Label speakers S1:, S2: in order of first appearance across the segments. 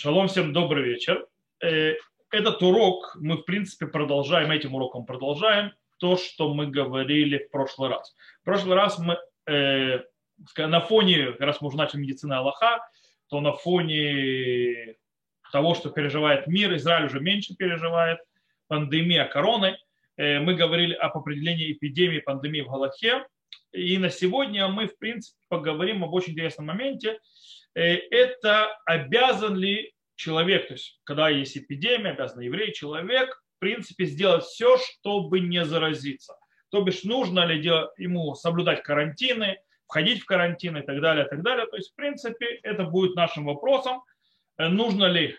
S1: Шалом, всем добрый вечер. Э, этот урок мы, в принципе, продолжаем, этим уроком продолжаем то, что мы говорили в прошлый раз. В прошлый раз мы э, на фоне, раз мы уже начали медицина Аллаха, то на фоне того, что переживает мир, Израиль уже меньше переживает, пандемия короны, э, мы говорили об определении эпидемии, пандемии в Галахе. И на сегодня мы, в принципе, поговорим об очень интересном моменте – это обязан ли человек, то есть когда есть эпидемия, обязан еврей, человек, в принципе, сделать все, чтобы не заразиться. То бишь, нужно ли ему соблюдать карантины, входить в карантин и так далее, и так далее. То есть, в принципе, это будет нашим вопросом. Э, нужно ли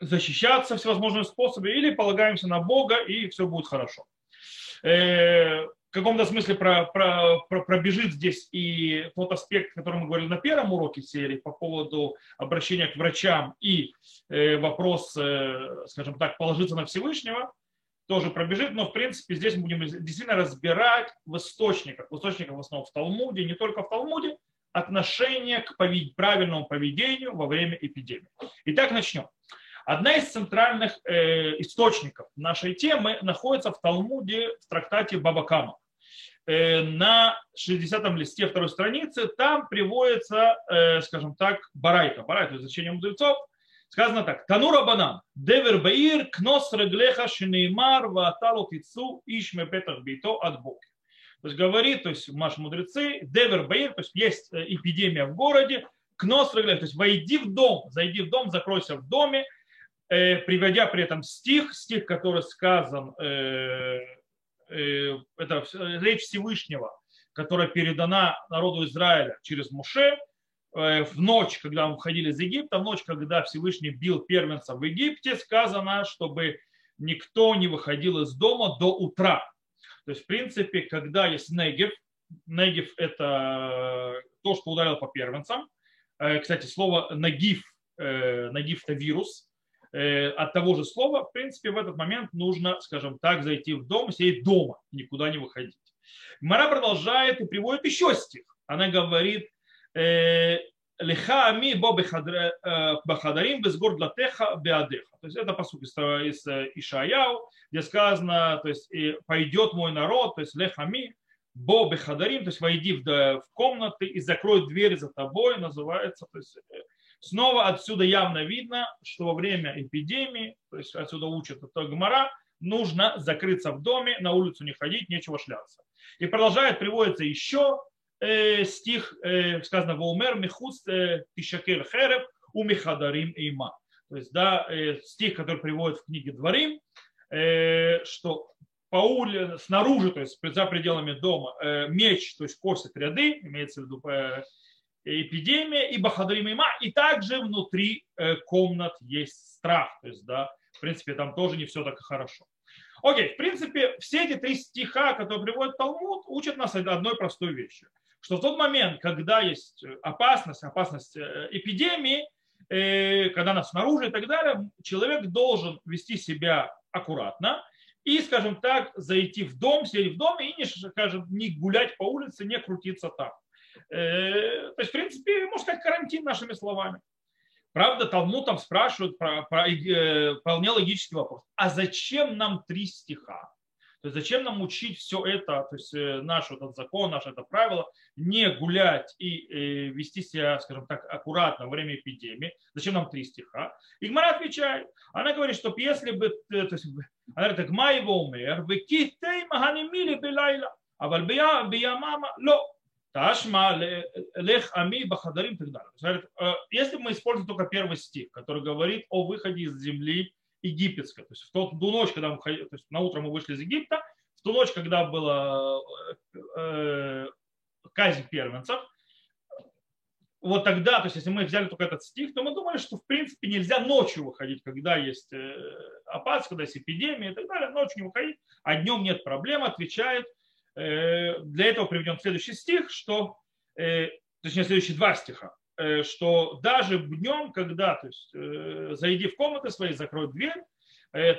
S1: защищаться всевозможными способами или полагаемся на Бога и все будет хорошо. В каком-то смысле про, про, про, пробежит здесь и тот аспект, о котором мы говорили на первом уроке серии по поводу обращения к врачам и э, вопрос, э, скажем так, положиться на Всевышнего, тоже пробежит, но в принципе здесь мы будем действительно разбирать в источниках, в источниках в основном в Талмуде, не только в Талмуде, отношение к повед... правильному поведению во время эпидемии. Итак, начнем. Одна из центральных э, источников нашей темы находится в Талмуде в трактате Бабакама. Э, на 60-м листе второй страницы, там приводится, э, скажем так, барайка, барайка, изучение мудрецов, сказано так, Танура банан, девер баир, кнос реглеха шинеймар, вааталу кицу, ишме петах бейто от боки. То есть говорит, то есть наши мудрецы, девер баир, то есть есть э, эпидемия в городе, кнос реглеха, то есть войди в дом, зайди в дом, закройся в доме, приводя при этом стих, стих, который сказан это речь Всевышнего, которая передана народу Израиля через Муше, э, в ночь, когда мы входили из Египта, в ночь, когда Всевышний бил первенца в Египте, сказано, чтобы никто не выходил из дома до утра. То есть, в принципе, когда есть негев, негев – это то, что ударило по первенцам. Э, кстати, слово нагив, нагив – это вирус, Э, от того же слова, в принципе, в этот момент нужно, скажем так, зайти в дом, сидеть дома, никуда не выходить. Мара продолжает и приводит еще стих. Она говорит, «Э, Леха ами бо э, бахадарим без гор теха беадеха. То есть это посуд из, из Ишаяу, где сказано, то есть пойдет мой народ, то есть лехами бо бехадарим, то есть войди в, в комнаты и закрой дверь за тобой, называется, то есть Снова отсюда явно видно, что во время эпидемии, то есть отсюда учат это Гмара, нужно закрыться в доме, на улицу не ходить, нечего шляться. И продолжает, приводится еще э, стих, э, сказано, «Ваумер михуст э, тишакер херев у михадарим има». То есть, да, э, стих, который приводит в книге Дворим, э, что по улице, снаружи, то есть за пределами дома, э, меч, то есть косит ряды, имеется в виду э, эпидемия и бахадрим има, и также внутри э, комнат есть страх. То есть, да, в принципе, там тоже не все так хорошо. Окей, в принципе, все эти три стиха, которые приводит Талмуд, учат нас одной простой вещи. Что в тот момент, когда есть опасность, опасность э, эпидемии, э, когда нас снаружи и так далее, человек должен вести себя аккуратно и, скажем так, зайти в дом, сидеть в доме и не, скажем, не гулять по улице, не крутиться там. Э, то есть, в принципе, можно сказать, карантин нашими словами. Правда, Талмуд там спрашивают про, про э, вполне логический вопрос. А зачем нам три стиха? То есть зачем нам учить все это, то есть э, наш этот закон, наше это правило, не гулять и вести себя, скажем так, аккуратно во время эпидемии? Зачем нам три стиха? И Гмара отвечает, она говорит, что если бы, то есть, она говорит, Гма его умер, вы китей маганимили белайла, а вальбиямама ло. Ташма лех ами бахадарим и так далее. Э, если мы используем только первый стих, который говорит о выходе из земли египетской, то есть в ту ночь, когда мы, то есть на утро мы вышли из Египта, в ту ночь, когда была э, казнь первенцев, вот тогда, то есть если мы взяли только этот стих, то мы думали, что в принципе нельзя ночью выходить, когда есть э, опасность, когда есть эпидемия и так далее, ночью не выходить, а днем нет проблем, отвечает – Э, для этого приведем следующий стих, что, э, точнее, следующие два стиха, э, что даже днем, когда, то есть, зайди в комнаты свои, закрой дверь,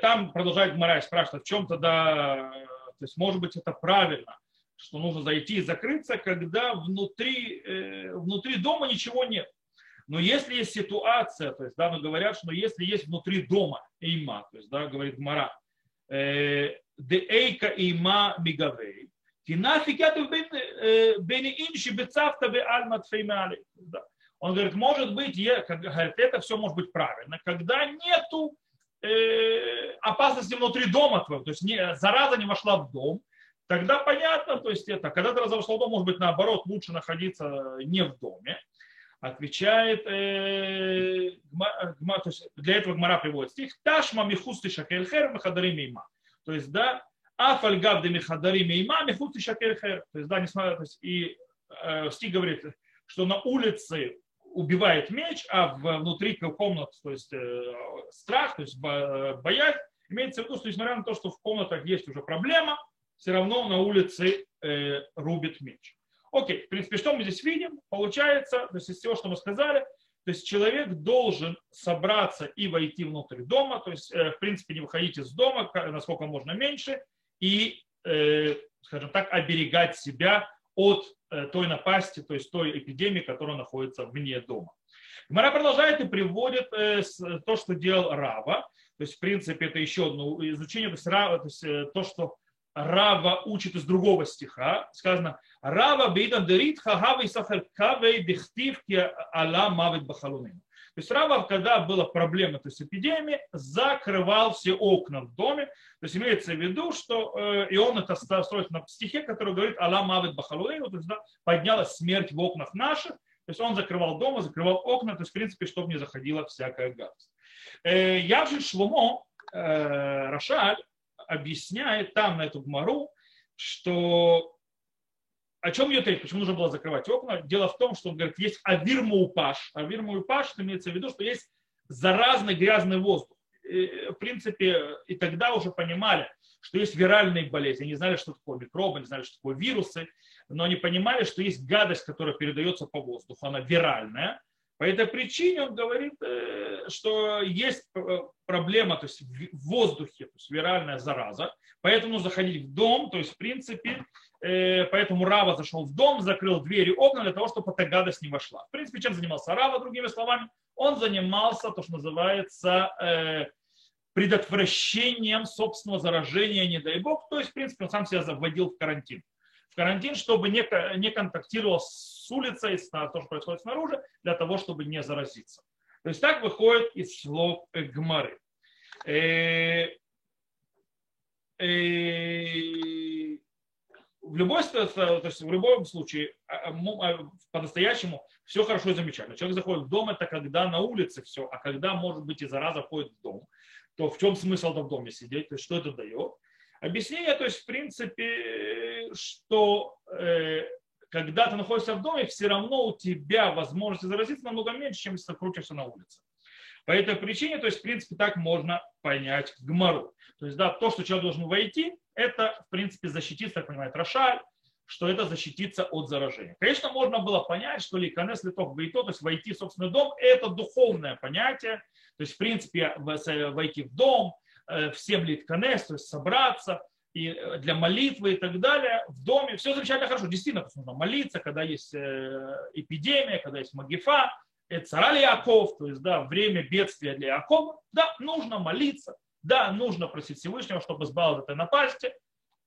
S1: там продолжает Марай спрашивать, в чем тогда, то есть, может быть, это правильно, что нужно зайти и закрыться, когда внутри, внутри дома ничего нет. Но если есть ситуация, то есть, да, мы говорят, что если есть внутри дома има, то есть, да, говорит Мара, э, де эйка има мигавей, Он говорит, может быть, говорит, это все может быть правильно, когда нету э, опасности внутри дома твоего, то есть не, зараза не вошла в дом, тогда понятно, то есть это, когда ты разошел дом, может быть, наоборот, лучше находиться не в доме. Отвечает, э, гма, то есть для этого Гмара приводит стих, Ташма михусты шакельхер михадари мима. То есть, да, афаль гавды михадари мима михусты шакельхер. То есть, да, несмотря, то есть, и э, стих говорит, что на улице убивает меч, а внутри комнат, то есть э, страх, то есть боязнь, имеется в виду, что несмотря на то, что в комнатах есть уже проблема, все равно на улице э, рубит меч. Окей, в принципе, что мы здесь видим? Получается, то есть из всего, что мы сказали, то есть человек должен собраться и войти внутрь дома, то есть, э, в принципе, не выходить из дома, насколько можно меньше, и, э, скажем так, оберегать себя от э, той напасти, то есть той эпидемии, которая находится вне дома. Гмара продолжает и приводит то, что делал Рава. То есть, в принципе, это еще одно изучение, то есть, Рава, то, есть то, что Рава учит из другого стиха. Сказано, Рава бейдан дерит хагавей сахар кавей дехтивки ала мавит бахалуним. То есть Рава, когда была проблема, то есть эпидемия, закрывал все окна в доме. То есть имеется в виду, что э, и он это строит на стихе, который говорит Алла мавит бахалуним, то есть да, поднялась смерть в окнах наших. То есть он закрывал дома, закрывал окна, то есть в принципе, чтобы не заходила всякая гадость. Э, Явжи Шломо, э, Рашаль, объясняет там на эту гмару, что о чем речь, почему нужно было закрывать окна. Дело в том, что он говорит, есть авирмаупаш. Авирмаупаш, это имеется в виду, что есть заразный грязный воздух. И, в принципе, и тогда уже понимали, что есть виральные болезни. Они знали, что такое микробы, они знали, что такое вирусы, но они понимали, что есть гадость, которая передается по воздуху, она виральная. По этой причине он говорит, э, что есть э, проблема то есть в воздухе, то есть виральная зараза, поэтому заходить в дом, то есть в принципе, э, поэтому Рава зашел в дом, закрыл двери, окна для того, чтобы эта гадость не вошла. В принципе, чем занимался Рава, другими словами? Он занимался то, что называется предотвращением собственного заражения, не дай бог, то есть, в принципе, он сам себя вводил в карантин в карантин, чтобы не, не контактировал с улицей, с то, что происходит снаружи, для того, чтобы не заразиться. То есть так выходит из слов Гмары. Э, э, в, любой, то есть в любом случае, а, а, а, по-настоящему все хорошо и замечательно. Человек заходит в дом, это когда на улице все, а когда, может быть, и зараза входит в дом, то в чем смысл в доме сидеть, то есть что это дает? Объяснение, то есть, в принципе, что э, когда ты находишься в доме, все равно у тебя возможности заразиться намного меньше, чем если ты крутишься на улице. По этой причине, то есть, в принципе, так можно понять гмору. То есть, да, то, что человек должен войти, это, в принципе, защититься, так понимает Рошаль, что это защититься от заражения. Конечно, можно было понять, что ликанес литок бейто, то есть войти в собственный дом, это духовное понятие. То есть, в принципе, войти в дом, всем литканес, то есть собраться и э, для молитвы и так далее в доме. Все замечательно хорошо. Действительно, нужно молиться, когда есть э, эпидемия, когда есть магифа, царали Яков, то есть да, время бедствия для Якова. Да, нужно молиться, да, нужно просить Всевышнего, чтобы избавил от этой напасти,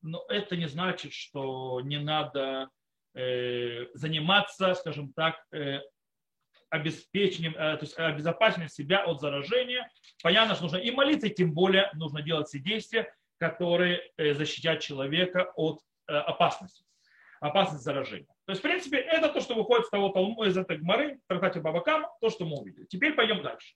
S1: но это не значит, что не надо э, заниматься, скажем так, э, обеспечением, э, то есть обезопасением себя от заражения. Понятно, что нужно и молиться, и тем более нужно делать все действия, которые э, защитят человека от э, опасности, опасности заражения. То есть, в принципе, это то, что выходит из того Талму, из этой гморы, трактате Бабакам, то, что мы увидели. Теперь пойдем дальше.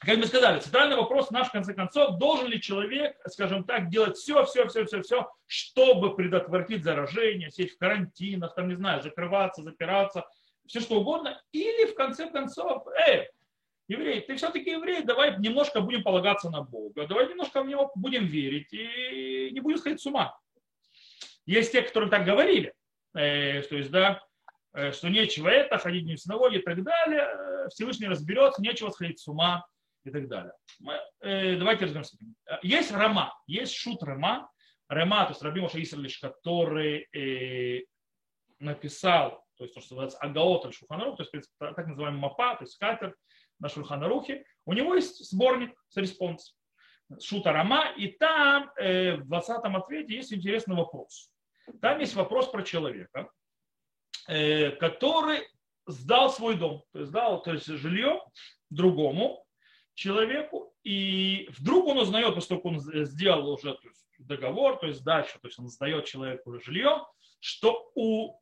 S1: Как мы сказали, центральный вопрос наш, в конце концов, должен ли человек, скажем так, делать все, все, все, все, все, чтобы предотвратить заражение, сесть в карантинах, там, не знаю, закрываться, запираться, все что угодно, или в конце концов, эй, еврей, ты все-таки еврей, давай немножко будем полагаться на Бога, давай немножко в Него будем верить и не будем сходить с ума. Есть те, которые так говорили, э, то есть, да, э, что нечего это, ходить не в синагоге и так далее, э, Всевышний разберется, нечего сходить с ума, и так далее. Э, давайте разберемся. Есть Рама, есть шут Рама. Рама, то есть Раби Моша Исралиш, который э, написал то есть то, что называется агаот аль шуханарух, то есть так называемый мапа, то есть катер на шуханарухе, у него есть сборник с респонс. Шута Рама, и там э, в 20 ответе есть интересный вопрос. Там есть вопрос про человека, который сдал свой дом, то есть сдал то есть жилье другому человеку, и вдруг он узнает, поскольку он сделал уже то есть, договор, то есть сдачу, то есть он сдает человеку жилье, что у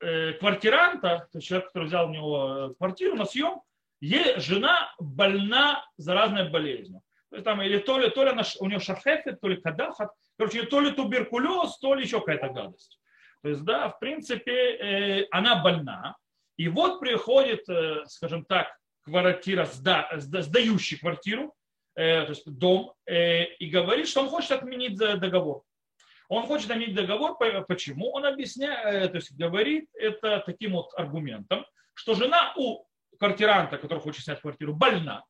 S1: э, квартиранта, то есть человек, который взял у него э, квартиру на съем, жена больна заразной болезнью. То есть там или то ли, то ли она, у нее шахефет, то ли кадафат, короче, то ли туберкулез, то ли еще какая-то гадость. То есть, да, в принципе, э, она больна. И вот приходит, э, скажем так, квартира, сда, сдающий квартиру, э, то есть дом, э, и говорит, что он хочет отменить договор. Он хочет отменить договор, почему? Он объясняет, то есть говорит это таким вот аргументом, что жена у квартиранта, который хочет снять квартиру, больна,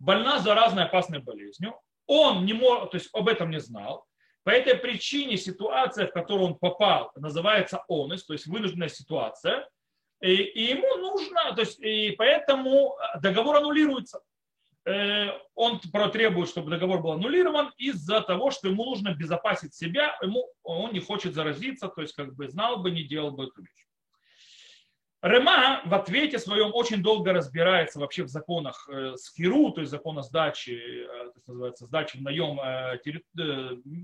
S1: больна заразной опасной болезнью, он не мог, то есть об этом не знал, по этой причине ситуация, в которую он попал, называется онес, то есть вынужденная ситуация, и, и ему нужно, то есть, и поэтому договор аннулируется. Э, он требует, чтобы договор был аннулирован из-за того, что ему нужно обезопасить себя, ему, он не хочет заразиться, то есть как бы знал бы, не делал бы эту вещь. Рема в ответе своем очень долго разбирается вообще в законах э, Скиру, то есть закона сдачи, э, то называется сдачи в наем э,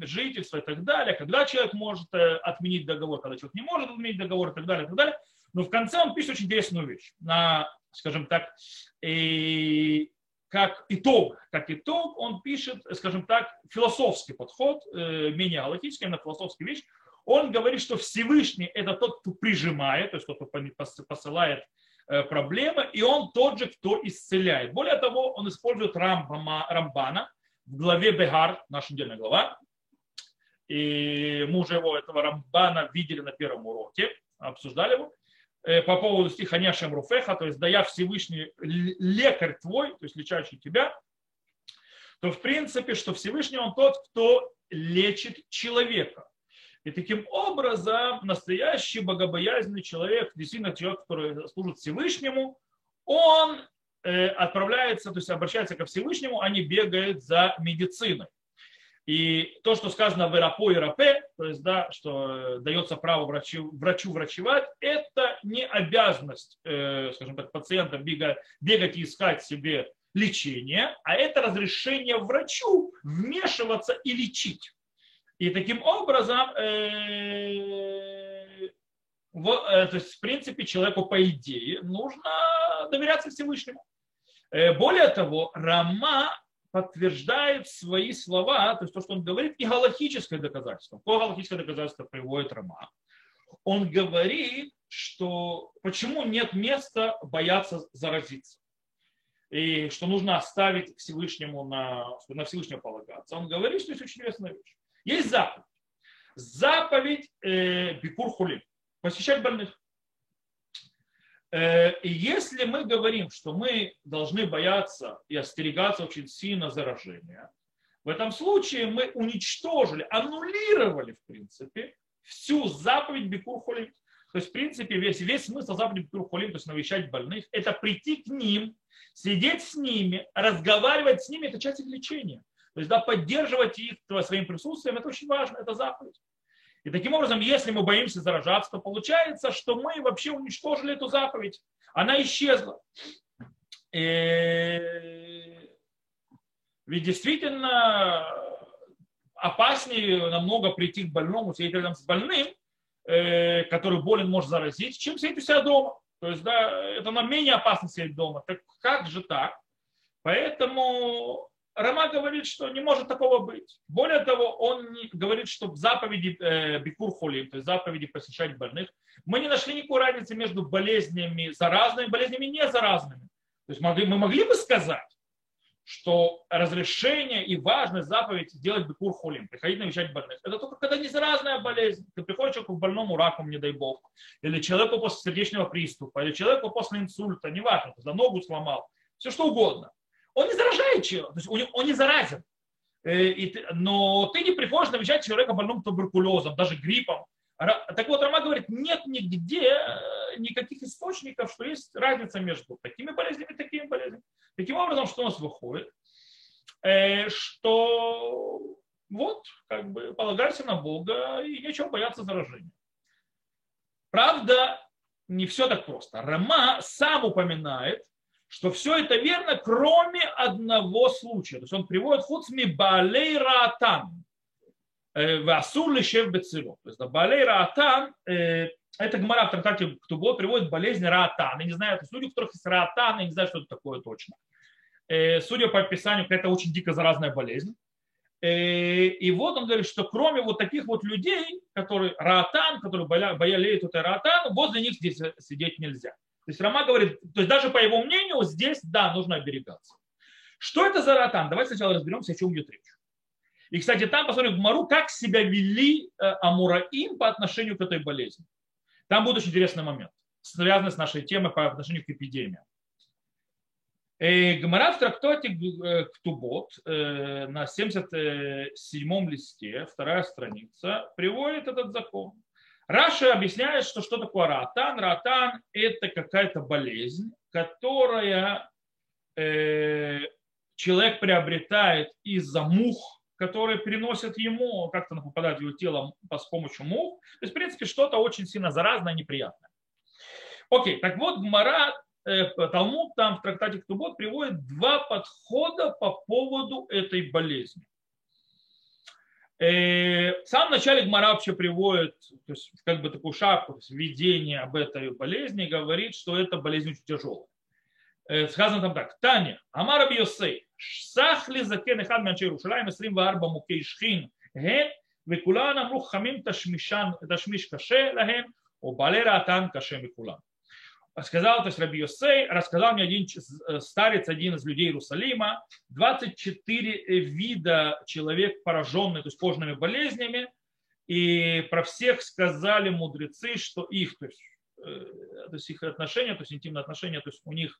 S1: жительства и так далее, когда человек может отменить договор, когда человек не может отменить договор и так далее, и так далее. Но в конце он пишет очень интересную вещь. На, скажем так, и как итог, как итог он пишет, скажем так, философский подход, менее галактический, на философский вещь, он говорит, что Всевышний это тот, кто прижимает, то есть тот, кто посылает э, проблемы, и он тот же, кто исцеляет. Более того, он использует Рамбама, Рамбана в главе Бегар, наша недельная глава. И мы уже его, этого Рамбана, видели на первом уроке, обсуждали его э, по поводу стиха Няшем Руфеха, то есть да я Всевышний лекарь твой, то есть лечащий тебя, то в принципе, что Всевышний он тот, кто лечит человека. И таким образом настоящий богобоязненный человек, действительно человек, который служит Всевышнему, он э, отправляется, то есть обращается ко Всевышнему, а не бегает за медициной. И то, что сказано в Ирапо и Рапе, то есть, да, что э, дается право врачу, врачу врачевать, это не обязанность, э, скажем так, пациента бегать, бегать и искать себе лечение, а это разрешение врачу вмешиваться и лечить. И таким образом, э, в, э, то есть, в принципе, человеку, по идее, нужно доверяться Всевышнему. Э, более того, Рама подтверждает свои слова, то есть то, что он говорит, и галактическое доказательство. Какое галактическое доказательство приводит Рама? Он говорит, что почему нет места бояться заразиться и что нужно оставить Всевышнему на, на Всевышнего полагаться. Он говорит, что есть очень интересная вещь. Есть заповедь. Заповедь э, Бикур Хулим. Посещать больных. Э, и если мы говорим, что мы должны бояться и остерегаться очень сильно заражения, в этом случае мы уничтожили, аннулировали, в принципе, всю заповедь Бикур Хулим. То есть, в принципе, весь, весь смысл заповеди Бикур Хулим, то есть навещать больных, это прийти к ним, сидеть с ними, разговаривать с ними, это часть их лечения. То есть да, поддерживать их своим присутствием, это очень важно, это заповедь. И таким образом, если мы боимся заражаться, то получается, что мы вообще уничтожили эту заповедь. Она исчезла. И... Ведь действительно опаснее намного прийти к больному, сидеть рядом с больным, э, который болен, может заразить, чем сидеть у себя дома. То есть, да, это нам менее опасно сидеть дома. Так как же так? Поэтому Рама говорит, что не может такого быть. Более того, он говорит, что в заповеди э, то есть заповеди посещать больных, мы не нашли никакой разницы между болезнями заразными и болезнями не заразными. То есть мы могли бы сказать, что разрешение и важность заповедь сделать бикур холим, приходить навещать больных. Это только когда не заразная болезнь. Ты приходишь человеку к больному раком, не дай бог, или человеку после сердечного приступа, или человеку после инсульта, неважно, когда ногу сломал, все что угодно. Он не заражает человека, то есть он не заразен. Э, но ты не приходишь навещать человека больным туберкулезом, даже гриппом, Так вот, Рама говорит, нет нигде э, никаких источников, что есть разница между такими болезнями и такими болезнями. Таким образом, что у нас выходит? Э, что вот, как бы, полагайся на Бога и нечего бояться заражения. Правда, не все так просто. Рама сам упоминает, что все это верно, кроме одного случая. То есть он приводит хуцми балей раатан. Э, Васур лишев бецило. То есть балей раатан, э, это Гмара в трактате Ктубо приводит болезнь раатан. Я не знаю, это люди, у которых есть раатан, я не знаю, что это такое точно. Э, судя по описанию, это очень дико заразная болезнь. И вот он говорит, что кроме вот таких вот людей, которые раатан, которые болеют этой раатан, возле них здесь сидеть нельзя. То есть Рама говорит, то есть даже по его мнению здесь, да, нужно оберегаться. Что это за ратан? Давайте сначала разберемся, о чем идет речь. И, кстати, там посмотрим в Мару, как себя вели э, Амураим по отношению к этой болезни. Там будет очень интересный момент, связанный с нашей темой по отношению к эпидемиям. Э, Гмара в трактате э, Ктубот на 77-м листе, вторая страница, приводит этот закон. Раша объясняет, что что такое ратан. Ратан – это какая-то болезнь, которая э, человек приобретает из-за мух, которые приносят ему, как-то попадают в его тело с помощью мух. То есть, в принципе, что-то очень сильно заразное, неприятное. Окей, так вот, Гмара, э, Талмуд там в трактате Ктубот приводит два подхода по поводу этой болезни. Э, в самом начале Гмара вообще приводит то есть, как бы такую шапку, то есть введение об этой болезни, говорит, что это болезнь очень тяжелая. Э, сказано там так. Таня, Амар Абиосей, Сахли закен אחד מאנשי ירושלים 24 מוכי שכין הן וכולן אמרו חכמים תשמיש קשה להם או בעלי רעתן קשה מכולם сказал, то есть Раби Йосей, рассказал мне один э, старец, один из людей Иерусалима, 24 э, вида человек, пораженных, то есть кожными болезнями, и про всех сказали мудрецы, что их, то есть, э, то есть их отношения, то есть интимные отношения, то есть у них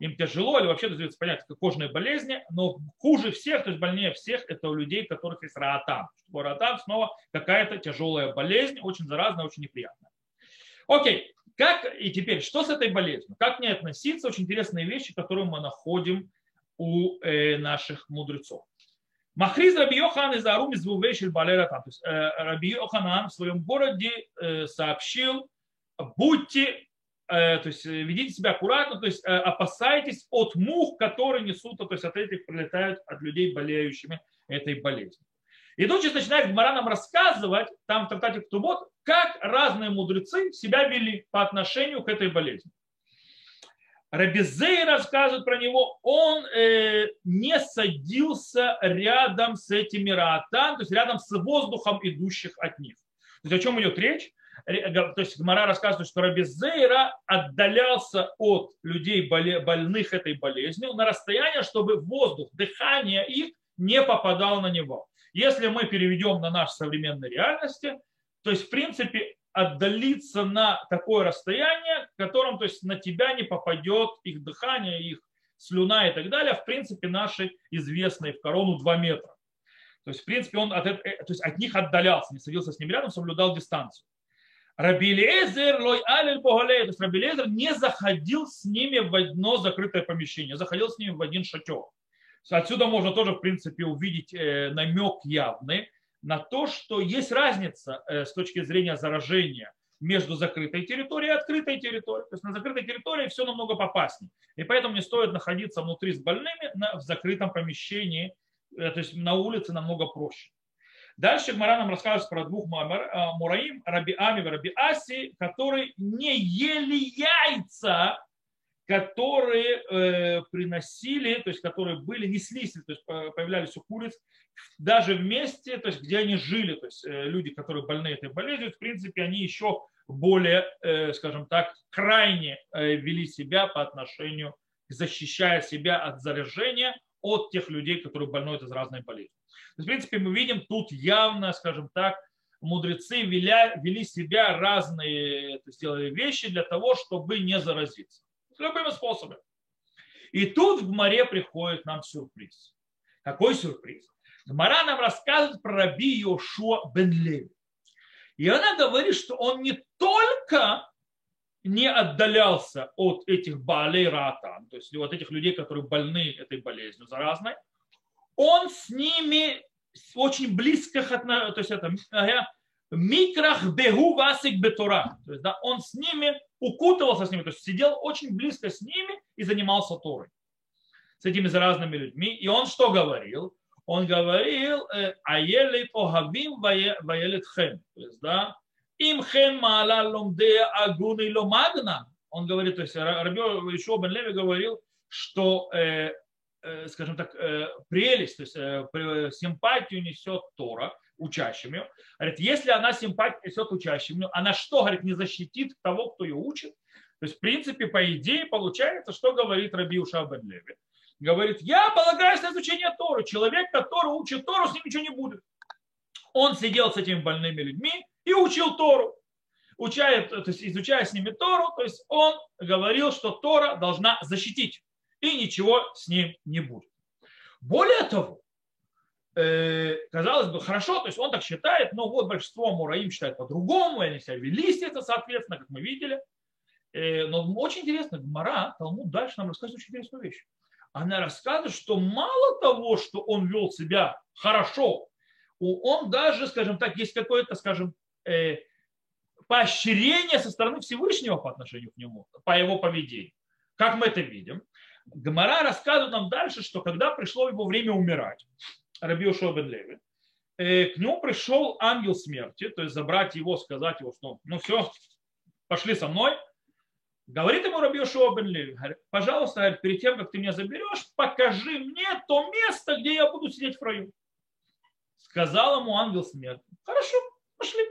S1: им тяжело, или вообще, то есть понятно, как кожные болезни, но хуже всех, то есть больнее всех, это у людей, у которых есть раатан. Раатан снова какая-то тяжелая болезнь, очень заразная, очень неприятная. Окей, как и теперь, что с этой болезнью? Как к ней относиться? Очень интересные вещи, которые мы находим у э, наших мудрецов. Махриз Раби Йохан из Арум из Вувешель Балератан. То есть э, Раби Йоханан в своем городе э, сообщил, будьте, э, то есть э, ведите себя аккуратно, то есть опасайтесь от мух, которые несут, то есть от этих прилетают от людей, болеющими этой болезнью. И тут сейчас начинает Гмара нам рассказывать, там в трактате Ктубот, как разные мудрецы себя вели по отношению к этой болезни. Рабизей рассказывает про него, он э, не садился рядом с этими раатан, то есть рядом с воздухом, идущих от них. То есть о чем идет речь? То есть Гмара рассказывает, что Рабизейра отдалялся от людей больных этой болезнью на расстояние, чтобы воздух, дыхание их не попадало на него. Если мы переведем на наши современные реальности, то есть, в принципе, отдалиться на такое расстояние, в котором то есть, на тебя не попадет их дыхание, их слюна и так далее, в принципе, наши известные в корону 2 метра. То есть, в принципе, он от, э, то есть, от них отдалялся, не садился с ними рядом, соблюдал дистанцию. Рабилезер лой алель богалей, то есть Рабилезер не заходил с ними в одно закрытое помещение, заходил с ними в один шатер. Отсюда можно тоже, в принципе, увидеть э, намек явный на то, что есть разница э, с точки зрения заражения между закрытой территорией и открытой территорией. То есть на закрытой территории все намного попаснее. И поэтому не стоит находиться внутри с больными в закрытом помещении, э, то есть на улице намного проще. Дальше Гмара нам рассказывает про двух мураим, Раби Ами и Раби Аси, которые не ели яйца которые э, приносили, то есть которые были, неслись, то есть появлялись у куриц даже вместе, то есть где они жили, то есть э, люди, которые больны этой болезнью, в принципе, они еще более, э, скажем так, крайне вели себя по отношению, защищая себя от заражения от тех людей, которые больны этой разной болезнью. В принципе, мы видим тут явно, скажем так, мудрецы вели, вели себя разные то есть, делали вещи для того, чтобы не заразиться любыми способами. И тут в море приходит нам сюрприз. Какой сюрприз? Гмара нам рассказывает про раби Йошуа бен Леви. И она говорит, что он не только не отдалялся от этих балей ратан, то есть вот этих людей, которые больны этой болезнью заразной, он с ними очень близко, то есть это микрах бегу васик бетура, то есть да, он с ними укутывался с ними, то есть сидел очень близко с ними и занимался Торой, с этими заразными людьми. И он что говорил? Он говорил, э, аелит охавим ваелит хем, то есть да, им хен маала ломде агуны ломагна. Он говорит, то есть Раби Ишуа бен Леви говорил, что, э, э, скажем так, э, прелесть, то есть э, симпатию несет Тора учащим ее. Говорит, если она симпатию несет учащим, она что, говорит, не защитит того, кто ее учит? То есть, в принципе, по идее, получается, что говорит Раби Уша бен Леви. Говорит, я полагаюсь на изучение Торы. Человек, который учит Тору, с ним ничего не будет. Он сидел с этими больными людьми, и учил Тору. Учая, то есть изучая с ними Тору, то есть он говорил, что Тора должна защитить, и ничего с ним не будет. Более того, казалось бы, хорошо, то есть он так считает, но вот большинство Мураим считает по-другому, и они себя вели это, соответственно, как мы видели. Э, но очень интересно, Гмара, Талмуд дальше нам рассказывает очень интересную вещь. Она рассказывает, что мало того, что он вел себя хорошо, он даже, скажем так, есть какое-то, скажем, э, поощрение со стороны Всевышнего по отношению к нему, по его поведению. Как мы это видим? Гамара рассказывает нам дальше, что когда пришло его время умирать, Раби бен э, к нему пришел ангел смерти, то есть забрать его, сказать его, что ну все, пошли со мной. Говорит ему Раби бен пожалуйста, перед тем, как ты меня заберешь, покажи мне то место, где я буду сидеть в раю. Сказал ему ангел смерти, хорошо, пошли.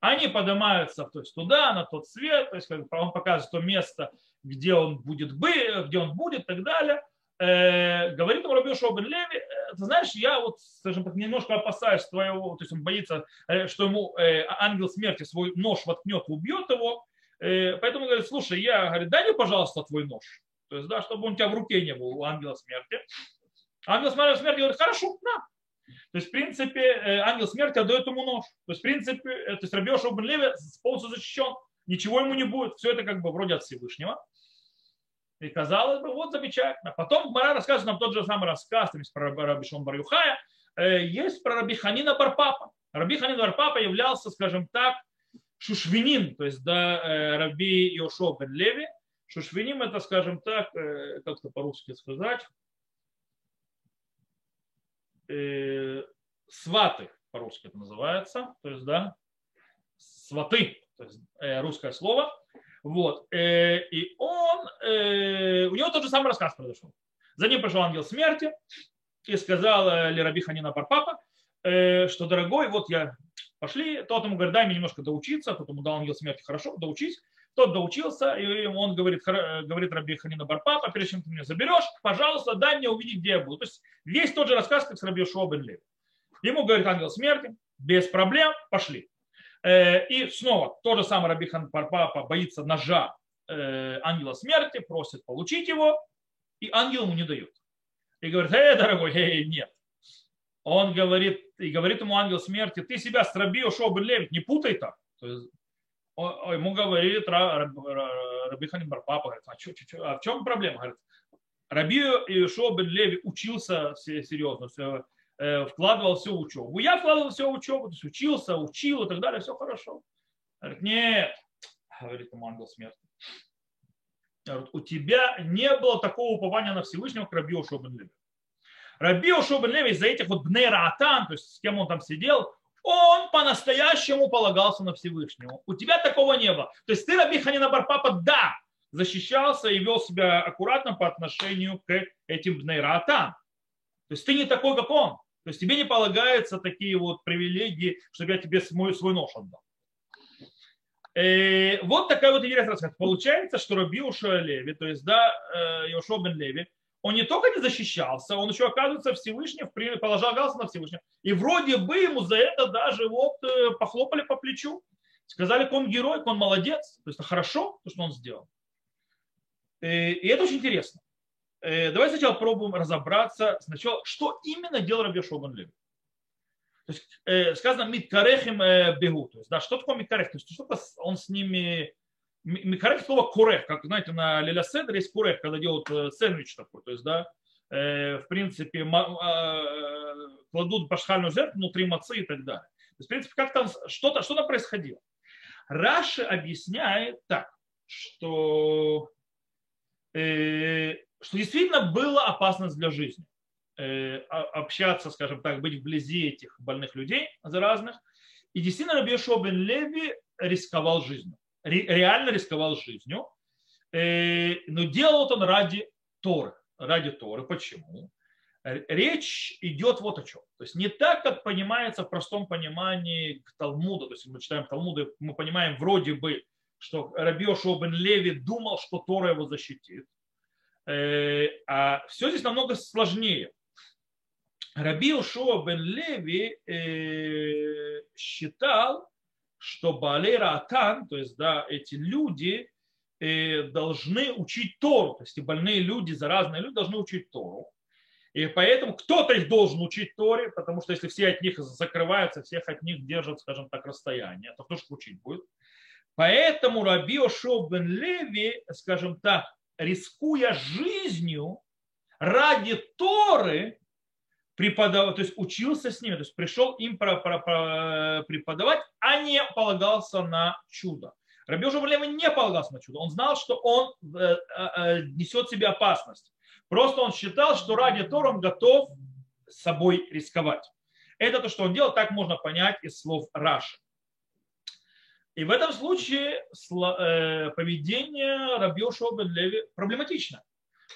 S1: Они поднимаются то есть, туда, на тот свет, то есть он показывает то место, где он будет, где он будет и так далее. Э, говорит ему Раби Шобен Леви, э, ты знаешь, я вот, скажем так, немножко опасаюсь твоего, то есть он боится, э, что ему э, ангел смерти свой нож воткнет убьет его, э, поэтому говорит, слушай, я, говорит, дай мне, пожалуйста, твой нож, то есть, да, чтобы он у тебя в руке не был, у ангела смерти. Ангел смерти говорит, хорошо, на, то есть, в принципе, э, ангел смерти отдает ему нож. То есть, в принципе, то есть Рабиоша Бен Леви полностью защищен. Ничего ему не будет. Все это как бы вроде от Всевышнего. И казалось бы, вот замечательно. Потом Мара рассказывает нам тот же самый рассказ то есть, про Раби Шон Барюхая. Э, есть про Раби Ханина Барпапа. Раби Ханин Барпапа являлся, скажем так, шушвинин, то есть да, Раби Йошо Бен Леви. Шушвиним это, скажем так, как-то по-русски сказать, э, сваты, по-русски это называется, то есть, да, сваты, то есть э, русское слово. Вот. Э, и он, э, у него тот же самый рассказ произошел. За ним пришел ангел смерти и сказал э, Лераби Ханина Парпапа, э, что, дорогой, вот я пошли, тот ему говорит, дай мне немножко доучиться, тот ему дал ангел смерти, хорошо, доучись. Тот доучился, и он говорит, говорит Раби Ханина Барпапа, перед чем ты меня заберешь, пожалуйста, дай мне увидеть, где я буду. То есть весь тот же рассказ, как с Раби Шуа Ему говорит ангел смерти, без проблем, пошли. Э, и снова тот же самый Раби Хан Барпапа боится ножа э, ангела смерти, просит получить его, и ангел ему не дает. И говорит, эй, дорогой, эй, нет. Он говорит, и говорит ему ангел смерти, ты себя с Раби Шоу бен не путай так. То есть ему говорит Раби Ханим Барпапа, говорит, а, чё, чё, чё, а в чем проблема? Говорит, Раби Ишо бен Леви учился серьезно, э, вкладывал все в учебу. Я вкладывал все в учебу, то есть учился, учил и так далее, все хорошо. Говорит, нет, говорит ему ангел смерти. Говорит, у тебя не было такого упования на Всевышнего, как Раби Ишо бен Леви. Раби Ишо бен Леви из-за этих вот Бнейра то есть с кем он там сидел, он по-настоящему полагался на Всевышнего. У тебя такого не было. То есть ты, Раби Ханина Барпапа, да, защищался и вел себя аккуратно по отношению к этим бнейратам. То есть ты не такой, как он. То есть тебе не полагаются такие вот привилегии, чтобы я тебе свой, свой нож отдал. И э, вот такая вот интересная рассказ. Получается, что Раби Уша Леви, то есть да, Йошо бен Леви, он не только не защищался, он еще, оказывается, Всевышний положился на Всевышнего. И вроде бы ему за это даже вот э, похлопали по плечу. Сказали, он герой, он молодец. То есть хорошо, то, что он сделал. Э, и это очень интересно. Э, давай сначала пробуем разобраться, сначала, что именно делал Раби Шобан Леви. То есть э, сказано миткарехим э, бегу. То есть, да, что такое миткарех? То есть что-то он с ними... Миткарех слово курех, как знаете, на Лиля Седер есть курех, когда делают э, сэндвич такой. То есть, да, э, в принципе, э, кладут башхальную жертву внутри мацы и так далее. То есть, в принципе, как там что-то что происходило. Раши объясняет так, что, э, что действительно была опасность для жизни. Э, общаться, скажем так, быть вблизи этих больных людей заразных. И действительно Раби бен Леви рисковал жизнью. Реально рисковал жизнью. Э, но делал он ради Торы. Ради Торы. Почему? Речь идет вот о чем. То есть не так, как понимается в простом понимании Талмуда. То есть мы читаем Талмуды, мы понимаем вроде бы, что Раби бен Леви думал, что Тора его защитит. Э, а все здесь намного сложнее. Раби Ушуа бен Леви э, считал, что Баалей Раатан, то есть да, эти люди э, должны учить Тору, то есть и больные люди, заразные люди должны учить Тору. И поэтому кто-то их должен учить Торе, потому что если все от них закрываются, всех от них держат, скажем так, расстояние, то кто же учить будет? Поэтому Раби Ошо бен Леви, скажем так, рискуя жизнью ради Торы, преподавал, то есть учился с ними, то есть пришел им преподавать, а не полагался на чудо. Раби Лева не полагался на чудо. Он знал, что он э, э, э, несет в себе опасность. Просто он считал, что ради Тора он готов с собой рисковать. Это то, что он делал, так можно понять из слов Раши. И в этом случае поведение Раби Бен Леви проблематично.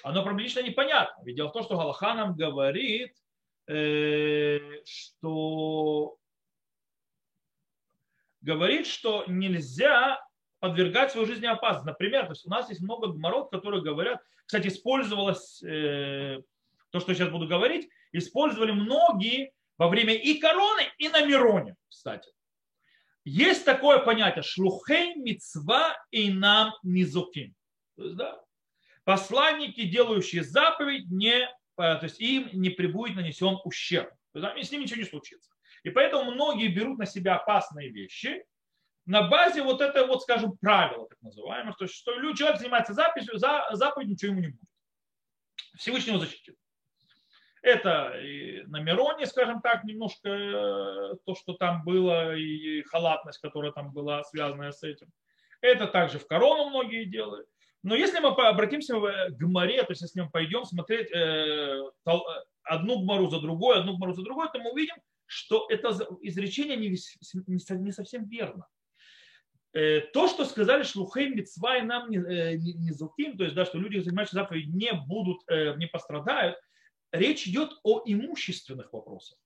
S1: Оно проблематично непонятно. Ведь дело в том, что Галаха нам говорит – Э, что говорит, что нельзя подвергать свою жизнь опасности. Например, то есть у нас есть много гморот, которые говорят, кстати, использовалось э, то, что сейчас буду говорить, использовали многие во время и короны, и на Мироне, кстати. Есть такое понятие шлухей мицва и нам низуким. То есть, да, посланники, делающие заповедь, не Э, то есть им не будет нанесен ущерб. То есть, с ним ничего не случится. И поэтому многие берут на себя опасные вещи на базе вот этого, вот, скажем, правила, так называемого, то есть, что человек занимается записью, за, заповедью ничего ему не будет. Всевышнего защитит. Это на Мироне, скажем так, немножко э, то, что там было, и халатность, которая там была связана с этим. Это также в корону многие делают. Но если мы обратимся к Гмаре, то есть если мы пойдем смотреть э, одну Гмару за другой, одну Гмару за другой, то мы увидим, что это изречение не совсем верно. Э, то, что сказали Шлухей Мицва и нам не, э, не зуким, то есть, да, что люди, занимающиеся заповедью, не будут, не пострадают, речь идет о имущественных вопросах.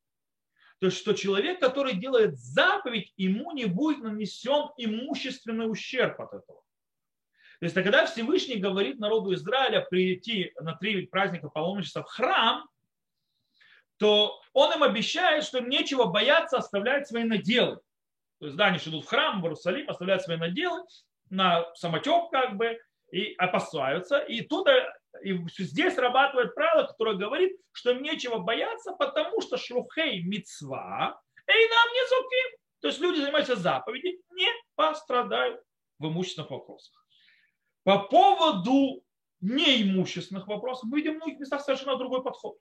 S1: То есть, что человек, который делает заповедь, ему не будет нанесен имущественный ущерб от этого. То есть когда Всевышний говорит народу Израиля прийти на три праздника паломничества в храм, то он им обещает, что им нечего бояться оставлять свои наделы. То есть, да, они идут в храм, в Иерусалим, оставляют свои наделы на самотек как бы, и опасаются. И тут и здесь срабатывает правило, которое говорит, что им нечего бояться, потому что шлухей мицва, и нам не зуким. То есть люди, занимаются заповедью, не пострадают в имущественных вопросах. По поводу неимущественных вопросов мы видим в многих местах совершенно другой подход.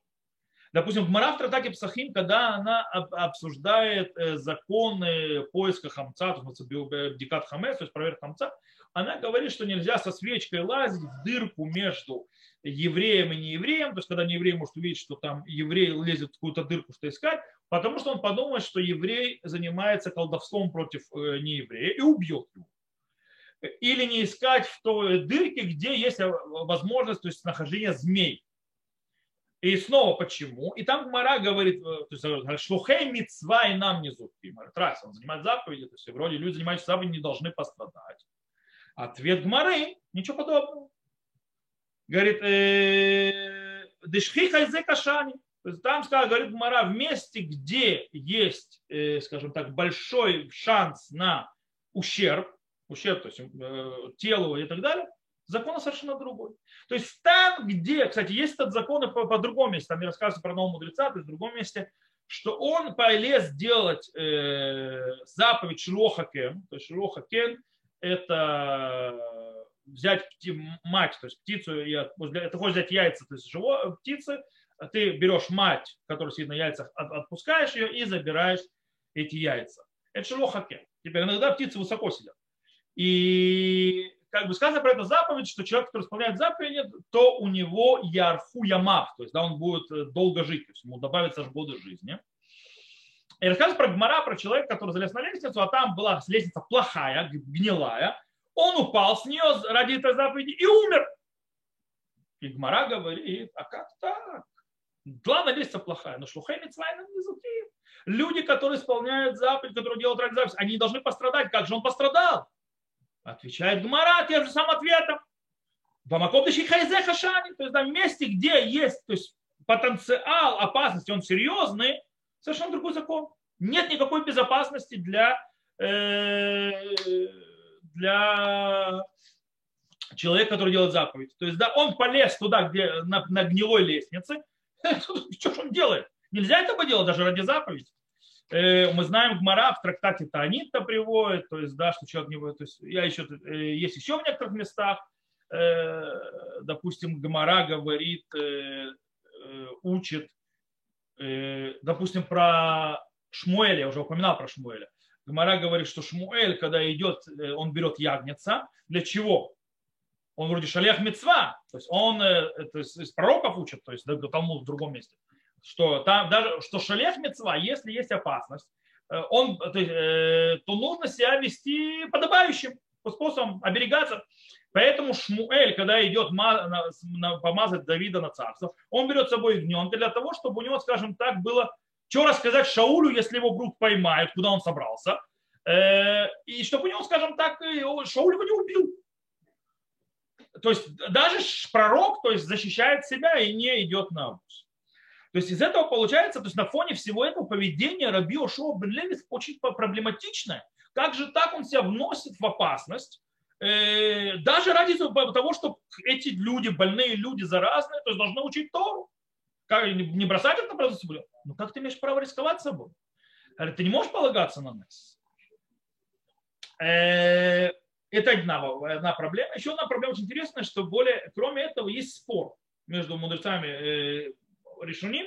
S1: Допустим, в Мара в Тратаке Псахим, когда она обсуждает э, законы поиска хамца, то есть бдикат хамец, то есть проверка хамца, она говорит, что нельзя со свечкой лазить в дырку между евреем и неевреем, то есть когда нееврей может увидеть, что там еврей лезет в какую-то дырку, что искать, потому что он подумает, что еврей занимается колдовством против э, нееврея и убьет его или не искать в той дырке, где есть возможность то есть, нахождения змей. И снова почему? И там Мара говорит, э, то есть шлухей мицва и нам не зубки. Раз, он занимает заповеди, то есть вроде люди, занимаются заповеди, не должны пострадать. Ответ Гмары, ничего подобного. Говорит, «Э, дышхи хайзе кашани. То есть там, говорит Гмара, в месте, где есть, э, скажем так, большой шанс на ущерб, ущерб то есть, э, телу и так далее, закон совершенно другой. То есть там, где, кстати, есть этот закон по, по другому месте, там не рассказывается про нового мудреца, то есть в другом месте что он полез делать э, заповедь Шилохакен. То есть Шилохакен – это взять мать, то есть птицу, ты хочешь взять яйца, то есть живо, птицы, ты берешь мать, которая сидит на яйцах, отпускаешь ее и забираешь эти яйца. Это шелохакен. Теперь иногда птицы высоко сидят. И как бы сказано про эту заповедь, что человек, который исполняет заповедь, то у него ярху ямав, то есть да, он будет э, долго жить, то есть ему добавятся аж годы жизни. И рассказывается про Гмара, про человека, который залез на лестницу, а там была лестница плохая, гнилая. Он упал с нее ради этой заповеди и умер. И Гмара говорит, а как так? Ладно, лестница плохая, но шлухай митцвайна не Люди, которые исполняют заповедь, которые делают ради заповедь, они не должны пострадать. Как же он пострадал? Отвечает Гмара тем же самым ответом. Бамакобдыщи хайзе хашани. То есть там месте, где есть то есть, потенциал опасности, он серьезный, совершенно другой закон. Нет никакой безопасности для, э, для человека, который делает заповедь. То есть, да, он полез туда, где на, на гнилой лестнице. Что же он делает? Нельзя этого делать даже ради заповеди. Э, мы знаем, Гмара в трактате Таанит-то приводит, то есть, да, что человек не будет, то есть, я еще, э, есть еще в некоторых местах, допустим, Гмара говорит, учит, допустим, про Шмуэля, я уже упоминал про Шмуэля. Гмара говорит, что Шмуэль, когда идет, он берет ягнеца. Для чего? Он вроде шалях мецва, то есть он то есть, из пророков учит, то есть до Талмуд в другом месте что там даже что шалех мецва, если есть опасность, э, он, то, э, то нужно себя вести подобающим способом оберегаться. Поэтому Шмуэль, когда идет помазать Давида на царство, он берет с собой ягненка для того, чтобы у него, скажем так, было что рассказать Шаулю, если его вдруг поймают, куда он собрался. Э, и чтобы у него, скажем так, Шауль его не убил. То есть даже пророк то есть, защищает себя и не идет на обуз. То есть из этого получается, то есть на фоне всего этого поведения Раби Ошуа бен Левис очень проблематичное. Как же так он себя вносит в опасность, э, даже ради того, что эти люди, больные люди, заразные, то есть должны учить Тору. Как, не бросать их на производство. Ну как ты имеешь право рисковать собой? Ты не можешь полагаться на нас. Э, это одна, одна проблема. Еще одна проблема очень интересная, что более, кроме этого есть спор между мудрецами э, решуним,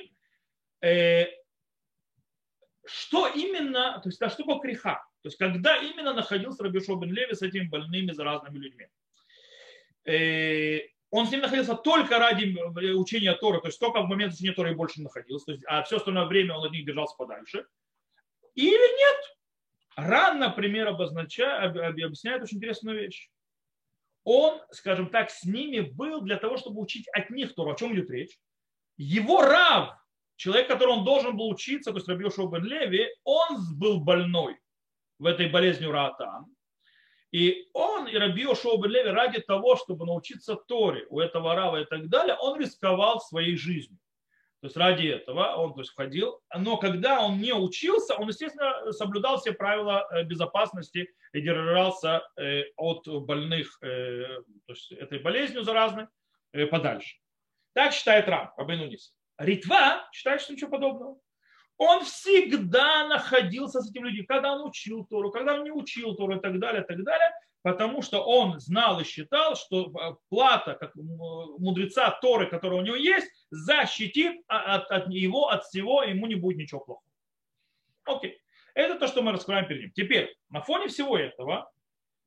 S1: что именно, то есть, да, что такое криха? То есть, когда именно находился Рабишо бен Леви с этими больными заразными людьми? Э, он с ним находился только ради учения Торы, то есть только в момент учения Торы больше не находился, то есть, а все остальное время он от них держался подальше. Или нет? Ран, например, обозначает, объясняет очень интересную вещь. Он, скажем так, с ними был для того, чтобы учить от них Тору. О чем идет речь? его рав, человек, который он должен был учиться, то есть Раби Бен Леви, он был больной в этой болезни Раатан. И он, и Раби Бен Леви, ради того, чтобы научиться Торе у этого рава и так далее, он рисковал своей жизнью. То есть ради этого он то есть, входил. Но когда он не учился, он, естественно, соблюдал все правила э, безопасности и держался э, от больных э, то есть, этой болезнью заразной подальше. Так считает Рам, Рабейнунис. Ритва считает, что ничего подобного. Он всегда находился с этими людьми, когда он учил Тору, когда он не учил Тору и так далее, и так далее, потому что он знал и считал, что плата как мудреца Торы, которая у него есть, защитит от, от его, от всего, ему не будет ничего плохого. Окей. Это то, что мы раскрываем перед ним. Теперь, на фоне всего этого,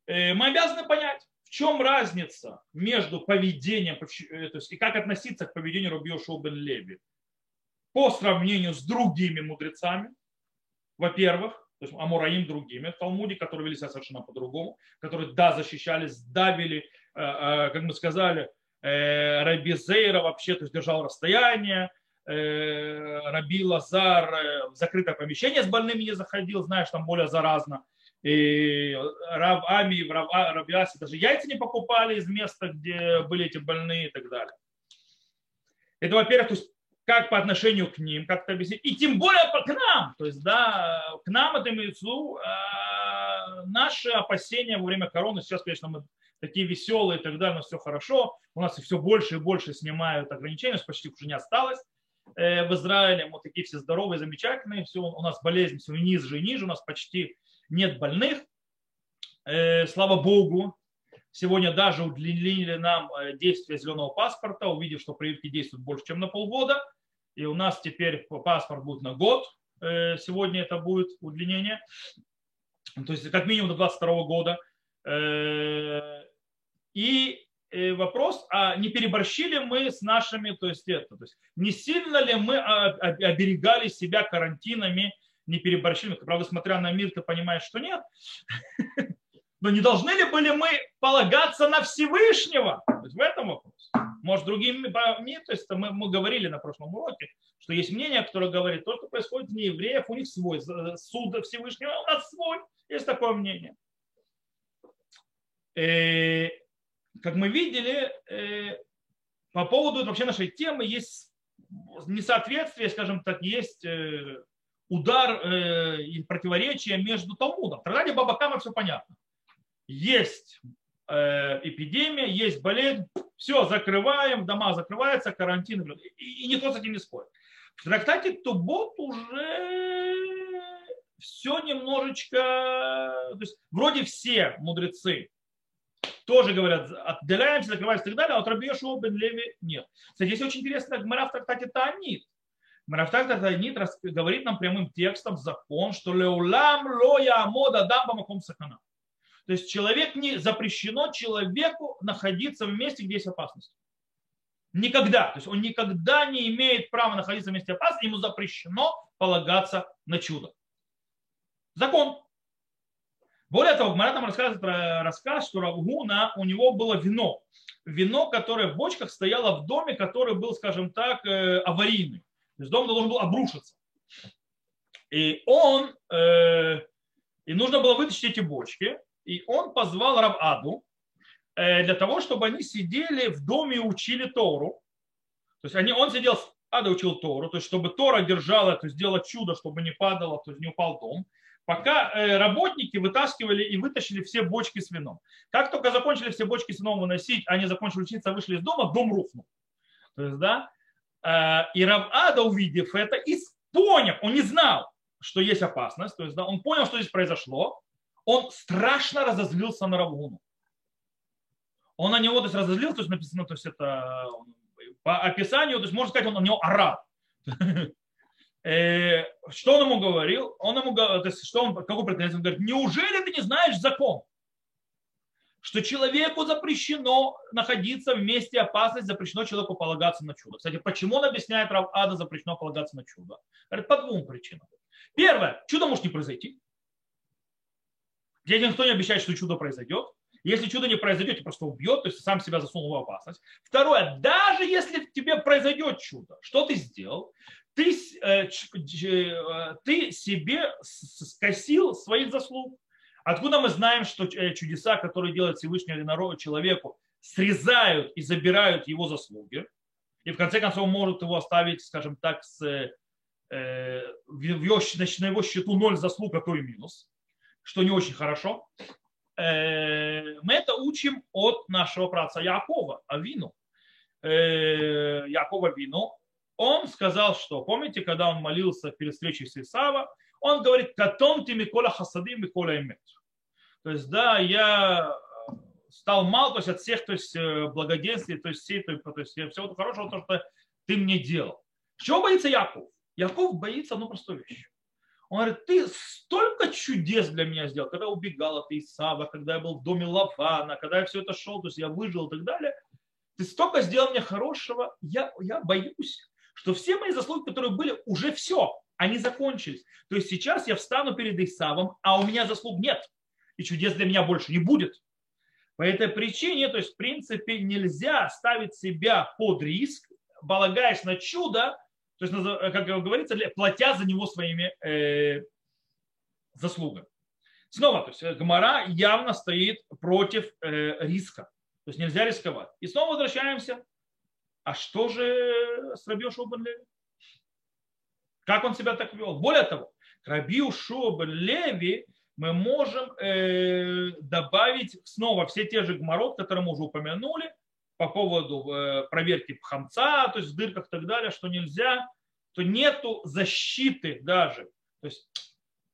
S1: э, мы обязаны понять, в чем разница между поведением, э, то есть и как относиться к поведению Рубио Шоубен Леви по сравнению с другими мудрецами, во-первых, то есть Амураим другими в Талмуде, которые вели себя совершенно по-другому, которые, да, защищались, давили, э, э, как мы сказали, Раби Зейра вообще то есть держал расстояние, Раби Лазар в закрытое помещение с больными не заходил, знаешь, там более заразно и Рав Ами, Рав, а, Рав Яси даже яйца не покупали из места, где были эти больные и так далее. Это, во-первых, то есть как по отношению к ним, как это объяснить, и тем более к нам, то есть, да, к нам это имеется в э, наши опасения во время короны, сейчас, конечно, мы такие веселые и так далее, но все хорошо, у нас все больше и больше снимают ограничения, почти уже не осталось, э, в Израиле, мы такие все здоровые, замечательные, все, у нас болезнь все ниже и ниже, у нас почти нет больных. Э, слава Богу, сегодня даже удлинили нам действие зеленого паспорта, увидев, что прививки действуют больше, чем на полгода. И у нас теперь паспорт будет на год. Сегодня это будет удлинение. То есть как минимум до 22 года. И Э, вопрос, а не переборщили мы с нашими, то есть это, то есть не сильно ли мы оберегали себя карантинами, не переборщили, правда, смотря на мир, ты понимаешь, что нет. Но не должны ли были мы полагаться на Всевышнего? То есть в этом вопрос. Может, другим нет, то есть мы, мы говорили на прошлом уроке, что есть мнение, которое говорит, то, что происходит не евреев, у них свой суд Всевышнего, у нас свой. Есть такое мнение. Э, как мы видели, э, по поводу вообще нашей темы есть несоответствие, скажем так, есть э, удар э, и противоречие между Талмудом. Тогда не Бабакама все понятно. Есть эпидемия, есть болезнь, все, закрываем, дома закрываются, карантин, и, и никто с этим не спорит. В трактате Тубот уже все немножечко, то есть вроде все мудрецы тоже говорят, отделяемся, закрываемся и так далее, а от Раби Бен Леви нет. Кстати, здесь очень интересно, Гмара в трактате Таанит. Гмара в трактате Таанит говорит нам прямым текстом закон, что леулам лоя амода дамба маком сакана. То есть человек не запрещено человеку находиться в месте, где есть опасность. Никогда. То есть он никогда не имеет права находиться в месте опасности, ему запрещено полагаться на чудо. Закон. Более того, Гмара там рассказывает про рассказ, что Равгуна, у него было вино. Вино, которое в бочках стояло в доме, который был, скажем так, э, аварийный. То есть дом должен был обрушиться. И он, э, и нужно было вытащить эти бочки, и он позвал Рабаду э, для того, чтобы они сидели в доме и учили Тору. То есть они, он сидел, Ада учил Тору, то есть чтобы Тора держала, то есть сделать чудо, чтобы не падало, то есть не упал дом пока э, работники вытаскивали и вытащили все бочки с вином. Как только закончили все бочки с вином выносить, они закончили учиться, вышли из дома, дом рухнул. То есть, да, э, и Равада, увидев это, и понял, он не знал, что есть опасность, то есть, да, он понял, что здесь произошло, он страшно разозлился на Равгуну. Он на него то есть, разозлился, то есть написано, то есть это по описанию, то есть можно сказать, он на него орал. Э, что он ему говорил? Он ему, то что он, какой претензий? Он говорит, неужели ты не знаешь закон? Что человеку запрещено находиться в месте опасности, запрещено человеку полагаться на чудо. Кстати, почему он объясняет Рав Ада запрещено полагаться на чудо? Говорит, по двум причинам. Первое, чудо может не произойти. Здесь никто не обещает, что чудо произойдет. Если чудо не произойдет, ты просто убьет, то есть сам себя засунул в опасность. Второе, даже если тебе произойдет чудо, что ты сделал? ты, э, э, ты себе скосил своих заслуг. Откуда мы знаем, что э, чудеса, которые делает Всевышний народ человеку, срезают и забирают его заслуги, и в конце концов может его оставить, скажем так, с, э, в его, на его счету ноль заслуг, а то и минус, что не очень хорошо. Э, мы это учим от нашего праца Якова, Авину. Э, Якова Вину, он сказал, что, помните, когда он молился перед встречей с Исава, он говорит, «Катом ты Микола Хасады Микола Эмет». То есть, да, я стал мал, то есть от всех то есть, э, благоденствий, то есть, всей, то есть всего хорошего, то, что ты мне делал. Чего боится Яков? Яков боится одну простую вещь. Он говорит, ты столько чудес для меня сделал, когда убегал от Исава, когда я был в доме Лавана, когда я все это шел, то есть я выжил и так далее. Ты столько сделал мне хорошего, я, я боюсь, что все мои заслуги, которые были, уже все, они закончились. То есть сейчас я встану перед Исавом, а у меня заслуг нет. И чудес для меня больше не будет. По этой причине, то есть в принципе нельзя ставить себя под риск, полагаясь на чудо, то есть, как говорится, платя за него своими э, заслугами. Снова, то есть Гмара явно стоит против э, риска. То есть нельзя рисковать. И снова возвращаемся а что же с Раби Бен Леви? Как он себя так вел? Более того, к Раби Леви мы можем э, добавить снова все те же гморот, которые мы уже упомянули, по поводу э, проверки хамца, то есть в дырках и так далее, что нельзя, то нету защиты даже. То есть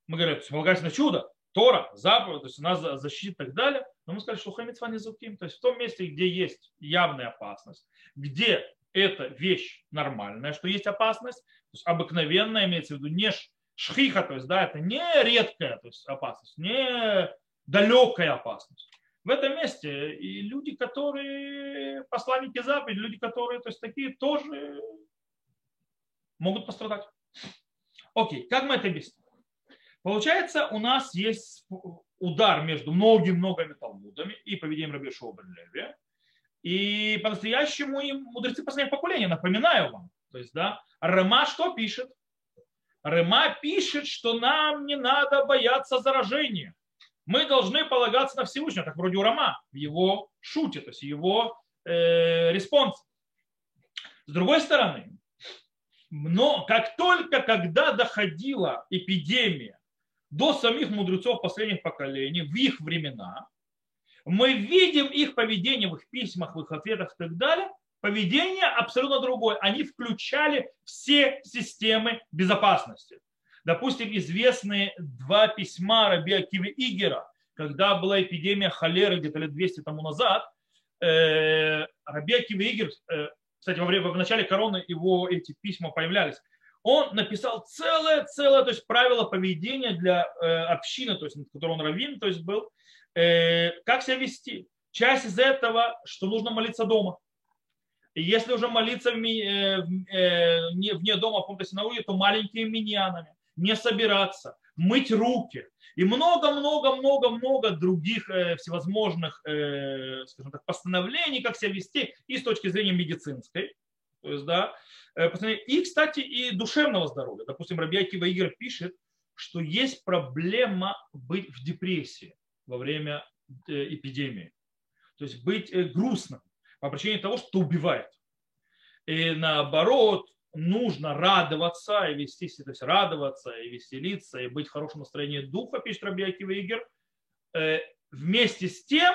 S1: мы говорим, полагаясь на чудо, Тора, заповедь, то есть у нас защита и так далее. Но мы сказали, что хамицва не зуким. То есть в том месте, где есть явная опасность, где эта вещь нормальная, что есть опасность, то есть обыкновенная, имеется в виду не шхиха, то есть да, это не редкая то есть опасность, не далекая опасность. В этом месте и люди, которые посланники заповеди, люди, которые, то есть такие тоже могут пострадать. Окей, как мы это объясним? Получается, у нас есть удар между многими-многими талмудами и поведением Раби Бен Леви. И по-настоящему им мудрецы последнего поколения, напоминаю вам. То есть, да, Рема что пишет? Рема пишет, что нам не надо бояться заражения мы должны полагаться на Всевышнего, так вроде у Рама, в его שו״ת е, то есть его э, респонс. С другой стороны, но как только когда доходила эпидемия до самих мудрецов последних поколений, в их времена, мы видим их поведение в их письмах, в их ответах и так далее, поведение абсолютно другое. Они включали все системы безопасности. Допустим, известные два письма Раби Акивы Игера, когда была эпидемия холеры где-то лет 200 тому назад, э, Раби Акивы Игер, э, кстати, во время, в начале короны его эти письма появлялись, он написал целое-целое, то есть правило поведения для э, общины, то есть, над которой он раввин, то есть был, как себя вести. Часть из этого, что нужно молиться дома. Если уже молиться вне дома в каком-то синагоге, то маленькими миньянами не собираться, мыть руки и много-много-много-много других э, всевозможных э, скажем так, постановлений, как себя вести и с точки зрения медицинской. То есть, да, э, и, кстати, и душевного здоровья. Допустим, Рабиакива Игорь пишет, что есть проблема быть в депрессии во время эпидемии. То есть быть грустным по причине того, что убивает. И наоборот, нужно радоваться и вести то есть радоваться и веселиться и быть в хорошем настроении духа, пишет Раби Акива э, вместе с тем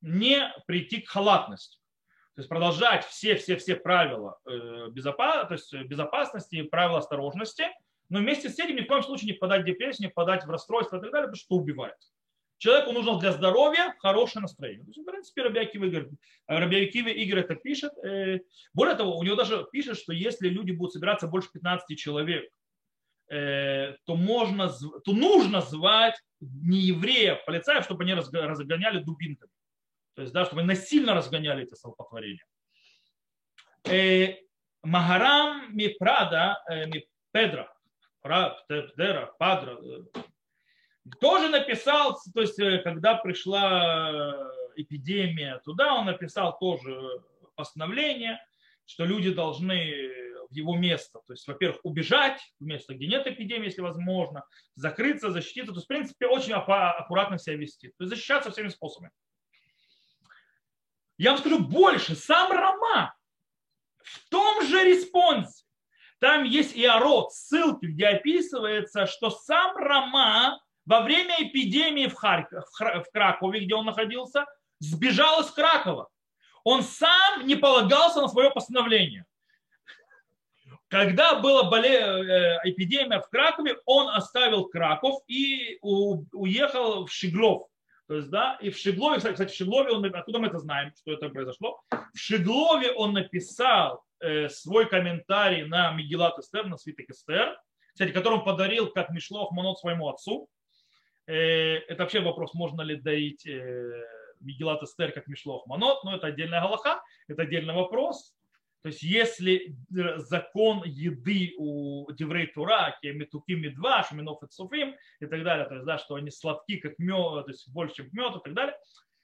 S1: не прийти к халатности. То есть продолжать все-все-все правила э, безопасности и правила осторожности, но вместе с этим ни в коем случае не впадать в депрессию, не впадать в расстройство и так далее, потому что убивает. Человеку нужно для здоровья хорошее настроение. То есть, в принципе, Рабиакива Игорь, Рабиакива Игорь это пишет. Э, более того, у него даже пишет, что если люди будут собираться больше 15 человек, э, то, можно, то нужно звать не евреев, полицаев, чтобы они разгоняли дубинками. То есть, да, чтобы они насильно разгоняли эти столпотворения. Э, Магарам ми Прада, ми Педра, Педра, Падра, тоже написал, то есть э, когда пришла эпидемия туда, он написал тоже постановление, что люди должны в его место, то есть, во-первых, убежать в место, где нет эпидемии, если возможно, закрыться, защититься, то есть, в принципе, очень аккуратно себя вести, то есть защищаться всеми способами. Я вам скажу больше, сам Рома в том же респонсе, там есть и ород, ссылки, где описывается, что сам Рома во время эпидемии в, Харьков, в Кракове, где он находился, сбежал из Кракова. Он сам не полагался на свое постановление. Когда была боле... Э, эпидемия в Кракове, он оставил Краков и уехал в Шиглов. То есть, да, и в Шиглове, кстати, в Шиглове, он, откуда мы это знаем, что это произошло, в Шиглове он написал э, свой комментарий на Мегилат Эстер, на свиток Эстер, кстати, который он подарил как Мишлов Монот своему отцу. Э, это вообще вопрос, можно ли доить э, Мигелат Эстер как Мишлох Манот, но это отдельная галаха, это отдельный вопрос. То есть если закон еды у Деврей Тура, Метуки Медва, Шаминов и Цуфим и так далее, то есть, да, что они сладки, как мед, то есть больше, чем мед и так далее,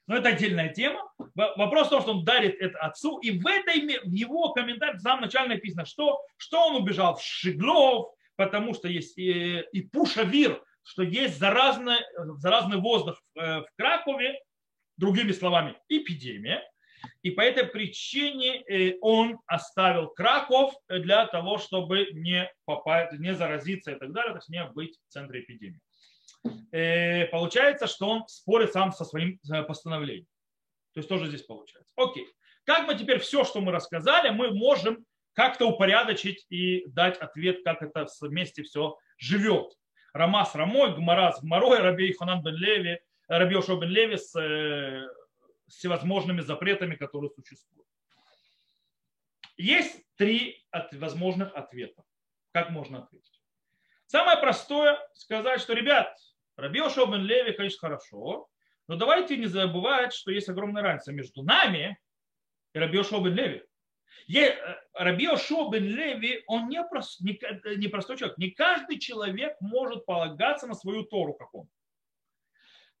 S1: но это отдельная тема. Вопрос в том, что он дарит это отцу, и в, этой, в его комментарии в самом начале написано, что, что он убежал в Шиглов, потому что есть и, и Пушавир, что есть заразный, заразный воздух э, в Кракове, другими словами, эпидемия. И по этой причине э, он оставил Краков для того, чтобы не, попасть, не заразиться и так далее, то есть не быть в центре эпидемии. Э, получается, что он спорит сам со своим постановлением. То есть тоже здесь получается. Окей. как мы теперь все, что мы рассказали, мы можем как-то упорядочить и дать ответ, как это вместе все живет. Рама с Рамой, Гмара с Гмарой, Раби Ханан бен Леви, Раби Ошо бен Леви с, э, всевозможными запретами, которые существуют. Есть три от, возможных ответа. Как можно ответить? Самое простое сказать, что, ребят, Раби Ошо бен Леви, конечно, хорошо, но давайте не забывать, что есть огромная разница между нами и Раби Ошо бен Леви. Э, Раби Ошо бен Леви, он не, прост, не, не простой человек. Не каждый человек может полагаться на свою Тору, как он.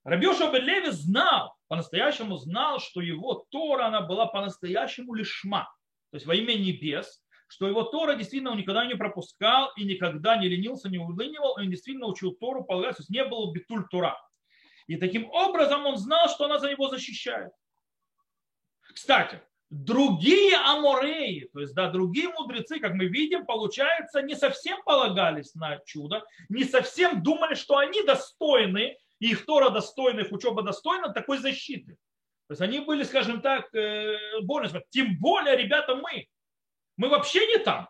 S1: Раби Ошо бен Леви знал, по-настоящему знал, что его Тора, она была по-настоящему лишма, то есть во имя небес, что его Тора действительно он никогда не пропускал и никогда не ленился, не улынивал, он действительно учил Тору, полагаться, то есть не было битуль Тора. И таким образом он знал, что она за него защищает. Кстати, другие амореи, то есть да, другие мудрецы, как мы видим, получается, не совсем полагались на чудо, не совсем думали, что они достойны, и их Тора достойна, их учеба достойна такой защиты. То есть они были, скажем так, э, более, тем более, ребята, мы. Мы вообще не там.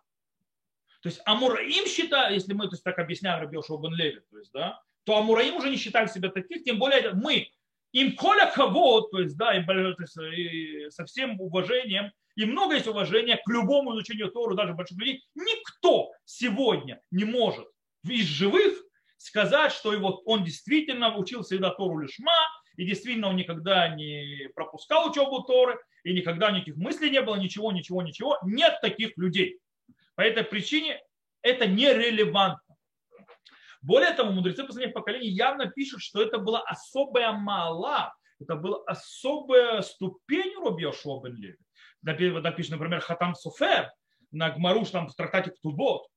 S1: То есть Амураим считают, если мы то есть, так объясняем Рабиошу Бен Леви, то есть, да, то Амураим уже не считают себя таких, тем более мы им коля кого, то есть, да, им, то есть, и со всем уважением, и много есть уважения к любому изучению Тору, даже больших людей. Никто сегодня не может из живых сказать, что его, он действительно учил всегда Тору лишма, и действительно он никогда не пропускал учебу Торы, и никогда никаких мыслей не было, ничего, ничего, ничего. Нет таких людей. По этой причине это нерелевантно. Более того, мудрецы последних поколений явно пишут, что это была особая мала, это была особая ступень Роби Йошуа бен Леви. Так пишет, например, Хатам Суфер на Гмаруш, там в трактате Ктубот.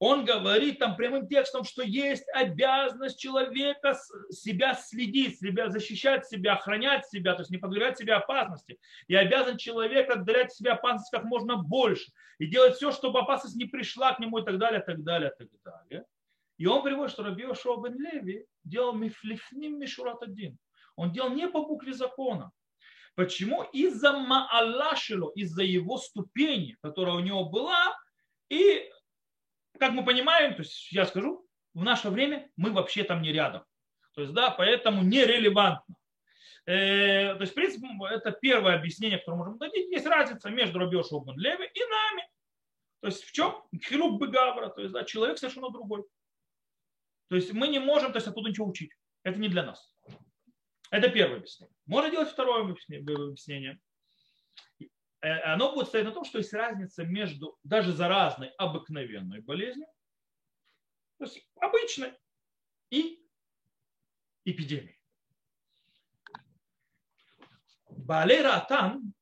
S1: Он говорит там прямым текстом, что есть обязанность человека себя следить, себя защищать себя, охранять себя, то есть не подвергать себе опасности. И обязан человек отдалять себя опасности как можно больше. И делать все, чтобы опасность не пришла к нему и так далее, так далее, так далее. И он приводит, что Раби Йошуа бен Леви делал мифлифним мишурат один. Он делал не по букве закона. Почему? Из-за маалашило, из-за его ступени, которая у него была. И, как мы понимаем, то есть я скажу, в наше время мы вообще там не рядом. То есть, да, поэтому нерелевантно. Э, то есть, в принципе, это первое объяснение, которое можем дать. Есть разница между Рабиошем бен Леви и нами. То есть в чем? Хируб Бегавра, то есть да, человек совершенно другой. То есть мы не можем то есть, оттуда ничего учить. Это не для нас. Это первое объяснение. Можно делать второе объяснение. Э, оно будет стоять на том, что есть разница между даже заразной обыкновенной болезнью, то есть обычной, и эпидемией. Балей ратан,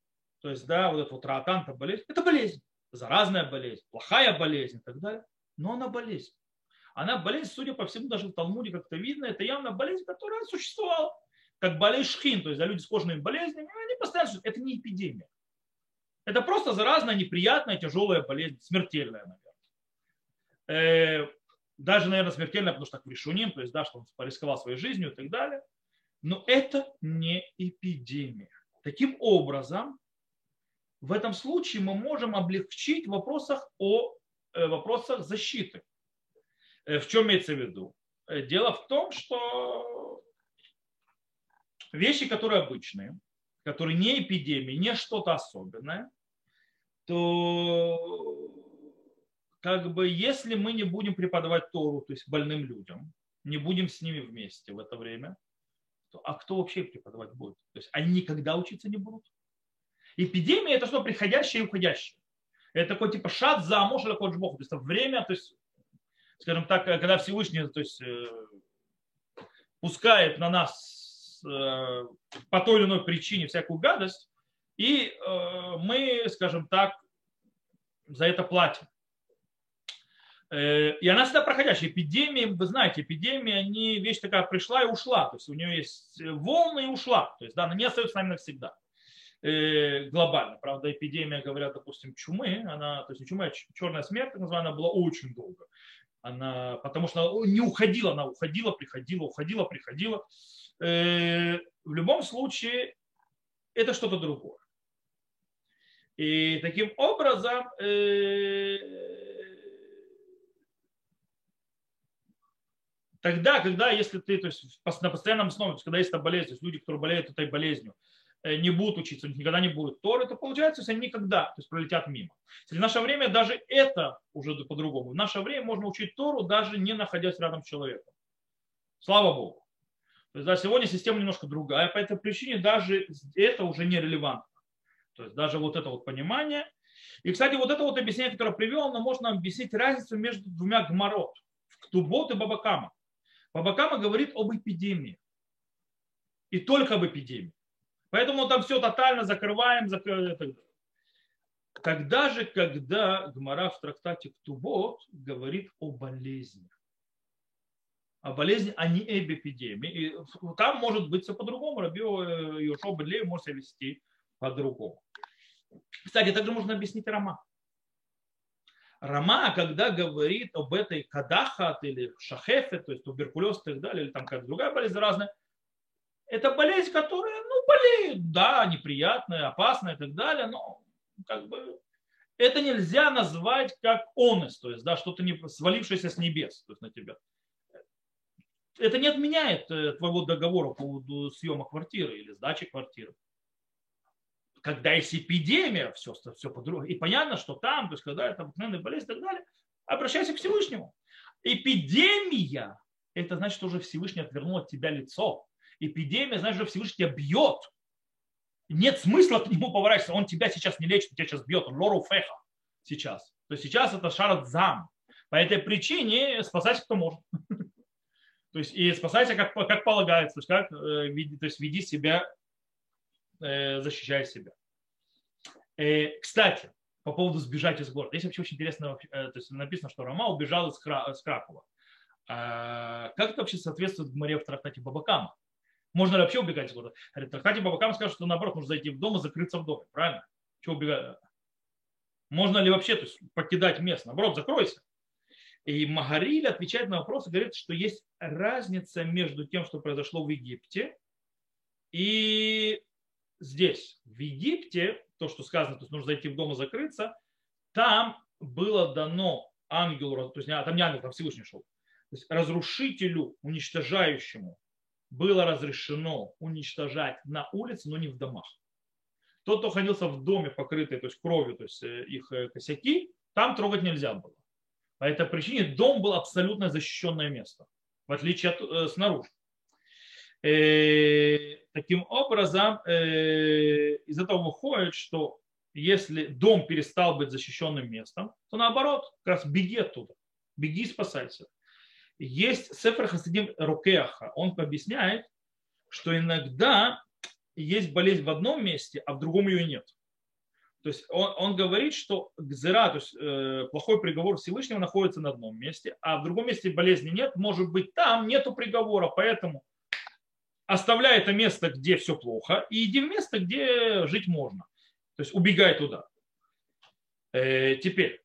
S1: то есть, да, вот этот вот ратан, это болезнь, это болезнь, заразная болезнь, плохая болезнь и так далее, но она болезнь она болезнь, судя по всему, даже в Талмуде как-то видно, это явно болезнь, которая существовала. Как болезнь шхин, то есть да, люди с кожными болезнями, они постоянно, это не эпидемия. Это просто заразная, неприятная, тяжелая болезнь, смертельная, наверное. Э, даже, наверное, смертельная, потому что так решуним, то есть, да, что он порисковал своей жизнью и так далее. Но это не эпидемия. Таким образом, в этом случае мы можем облегчить в вопросах о э, вопросах защиты. Э, в чем имеется в виду? Э, дело в том, что вещи, которые обычные, которые не эпидемии, не что-то особенное, то как бы если мы не будем преподавать Тору, то есть больным людям, не будем с ними вместе в это время, то, а кто вообще преподавать будет? То есть они никогда учиться не будут. Эпидемия это что приходящее и уходящее. Это такой типа шат за муж или. То есть время, то есть скажем так, э, когда Всевышний то есть, э, пускает на нас э, по той или иной причине всякую гадость, и мы, скажем так, за это платим. И она всегда проходящая. Эпидемии, вы знаете, эпидемии, они, вещь такая пришла и ушла. То есть у нее есть волны и ушла. То есть да, она не остается с нами навсегда. Глобально. Правда, эпидемия, говорят, допустим, чумы, она, то есть не чума, а черная смерть, так называемая, была очень долго она, потому что не уходила, она уходила, приходила, уходила, приходила. Э, в любом случае, это что-то другое. И таким образом э, тогда, когда, если ты то есть, на постоянном основе, когда есть эта болезнь, то есть люди, которые болеют этой болезнью, не будут учиться, у них никогда не будет Торы, то получается, если они никогда, то есть пролетят мимо. В наше время даже это уже по-другому. В наше время можно учить Тору, даже не находясь рядом с человеком. Слава Богу. То есть да, сегодня система немножко другая, по этой причине даже это уже не релевантно. То есть даже вот это вот понимание. И, кстати, вот это вот объяснение, которое привел, оно можно объяснить разницу между двумя гморот. Ктубот и Бабакама. Бабакама говорит об эпидемии. И только об эпидемии. Поэтому там все тотально закрываем, закрываем. Тогда же, когда Гмара в трактате Ктубот говорит о болезни о болезни, а не об эпидемии. И там может быть все по-другому. Раби Йошо Бедлей может себя вести по-другому. Кстати, также можно объяснить Рама. Рама, когда говорит об этой кадахат или шахефе, то есть туберкулез и так далее, или там какая-то другая болезнь разная, это болезнь, которая, болеет, да, неприятная, опасная и так далее, но как бы это нельзя назвать как онес, то есть, да, что-то не свалившееся с небес, то есть на тебя это не отменяет э, твоего договора по поводу съема квартиры или сдачи квартиры. Когда есть эпидемия, все, все по-другому. И понятно, что там, то есть когда это обыкновенная болезнь и так далее, обращайся к Всевышнему. Эпидемия, это значит, что уже Всевышний отвернул от тебя лицо. Эпидемия, значит, что Всевышний тебя бьет. Нет смысла к нему поворачиваться. Он тебя сейчас не лечит, он тебя сейчас бьет. Он лору феха сейчас. То есть сейчас это шарат зам. По этой причине спасать кто может. То есть и спасайся как, как полагается, то есть, как, э, то есть веди себя, э, защищай себя. Э, кстати, по поводу сбежать из города. Здесь вообще очень интересно, то есть написано, что Рома убежал из, Кра, из Кракова. А как это вообще соответствует Маре в трактате Бабакама? Можно ли вообще убегать из города? В трактате Бабакама скажет, что наоборот, нужно зайти в дом и закрыться в доме. Правильно? Чего убегать? Можно ли вообще то есть, покидать место? Наоборот, закройся. И Магариль отвечает на вопрос и говорит, что есть разница между тем, что произошло в Египте и здесь. В Египте, то, что сказано, то есть нужно зайти в дом и закрыться, там было дано ангелу, то есть а, там не ангел, там Всевышний шел, то есть разрушителю, уничтожающему, было разрешено уничтожать на улице, но не в домах. Тот, кто находился в доме, покрытый то есть кровью, то есть э, их э, косяки, там трогать нельзя было. По этой причине дом был абсолютно защищенное место, в отличие от э, снаружи. Э, таким образом, э, из этого выходит, что если дом перестал быть защищенным местом, то наоборот, как раз беги оттуда, беги и спасайся. Есть Сефер Хасидим Рукеаха, он объясняет, что иногда есть болезнь в одном месте, а в другом ее нет. То есть он, он говорит, что гзера, то есть э, плохой приговор Всевышнего находится на одном месте, а в другом месте болезни нет, может быть там нету приговора, поэтому оставляй это место, где все плохо, и иди в место, где жить можно. То есть убегай туда. Э, теперь,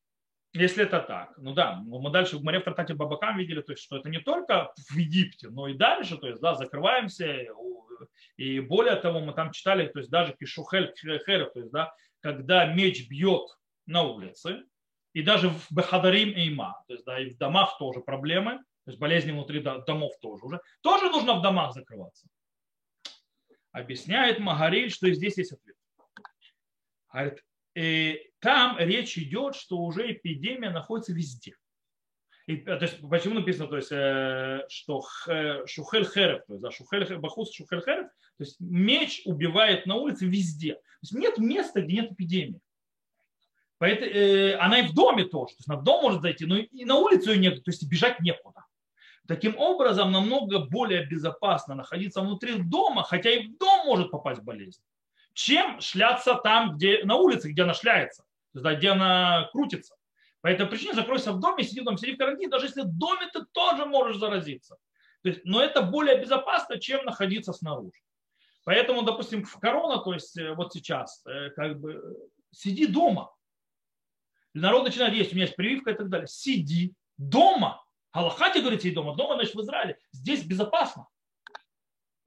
S1: если это так, ну да, мы дальше море в Тратате Бабакам видели, то есть, что это не только в Египте, но и дальше, то есть, да, закрываемся, и более того, мы там читали, то есть даже Кишухель Херев, то есть, да, когда меч бьет на улице, и даже в Бехадарим и Има, то есть да, и в домах тоже проблемы, то есть болезни внутри домов тоже уже, тоже нужно в домах закрываться. Объясняет Магариль, что и здесь есть ответ. Говорит, и там речь идет, что уже эпидемия находится везде. И, то есть, почему написано, то есть, э, что шухель херев, то есть, да, шухель, бахус шухель херев, то есть меч убивает на улице везде. То есть нет места, где нет эпидемии. Поэтому, э, она и в доме тоже. То есть на дом может зайти, но и на улицу ее нет, то есть бежать некуда. Таким образом, намного более безопасно находиться внутри дома, хотя и в дом может попасть болезнь, чем шляться там, где на улице, где она шляется, где она крутится. По этой причине закройся в доме, сиди дома, сиди в карантине, даже если в доме ты тоже можешь заразиться. То есть, но это более безопасно, чем находиться снаружи. Поэтому, допустим, в корона, то есть э, вот сейчас, э, как бы сиди дома. Народ начинает есть, у меня есть прививка и так далее. Сиди дома. Аллахате говорит, сиди дома. Дома, значит, в Израиле. Здесь безопасно.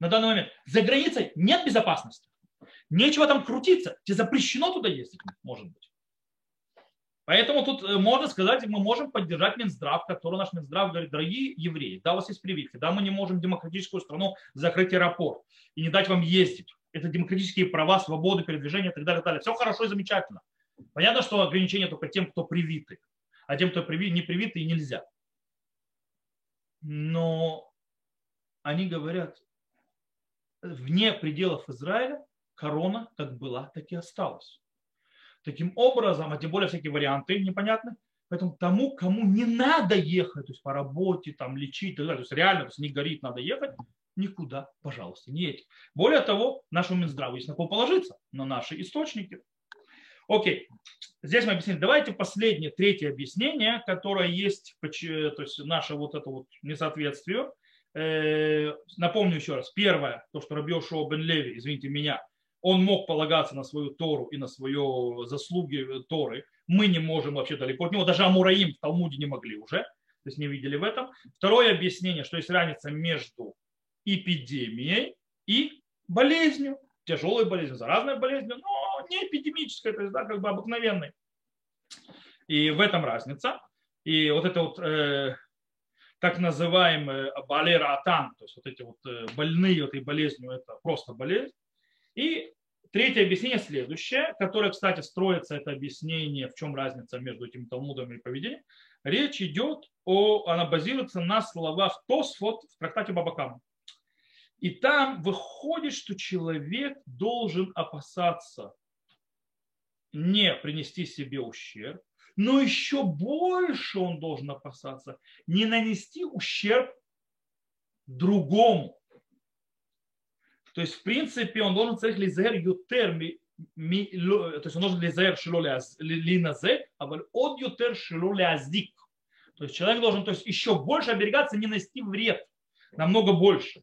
S1: На данный момент. За границей нет безопасности. Нечего там крутиться. Тебе запрещено туда ездить, может быть. Поэтому тут э, можно сказать, мы можем поддержать Минздрав, который наш Минздрав говорит, дорогие евреи, да, у вас есть прививки, да, мы не можем демократическую страну закрыть аэропорт и не дать вам ездить. Это демократические права, свободы передвижения и так далее, и так далее. Все хорошо и замечательно. Понятно, что ограничения только тем, кто привиты, а тем, кто не привиты, нельзя. Но они говорят, вне пределов Израиля корона как была, так и осталась. Таким образом, а тем более всякие варианты непонятны, поэтому тому, кому не надо ехать, то есть по работе, там, лечить, то есть реально, то есть не горит, надо ехать, никуда, пожалуйста, не едьте. Более того, нашему Минздраву есть на кого положиться, на наши источники. Окей, здесь мы объяснили. Давайте последнее, третье объяснение, которое есть, то есть наше вот это вот несоответствие. Э, напомню еще раз. Первое, то, что Рабиошо Бен Леви, извините меня, он мог полагаться на свою Тору и на свою заслуги Торы. Мы не можем вообще далеко от него. Даже Амураим в Талмуде не могли уже. То есть не видели в этом. Второе объяснение, что есть разница между эпидемией и болезнью. Тяжелой болезнью, заразной болезнью, но не эпидемической, то есть да, как бы обыкновенной. И в этом разница. И вот это вот э, так называемый балератан, то есть вот эти вот э, больные этой болезнью, это просто болезнь. И третье объяснение следующее, которое, кстати, строится это объяснение, в чем разница между этим Талмудом и поведением. Речь идет о, она базируется на словах Тосфот в трактате Бабакама. И там выходит, что человек должен опасаться не принести себе ущерб, но еще больше он должен опасаться не нанести ущерб другому. То есть, в принципе, он должен царить лизер ютер, то есть он должен лизер шило линазе, а от ютер шило лязик. То есть человек должен то есть, еще больше оберегаться, не нанести вред, намного больше.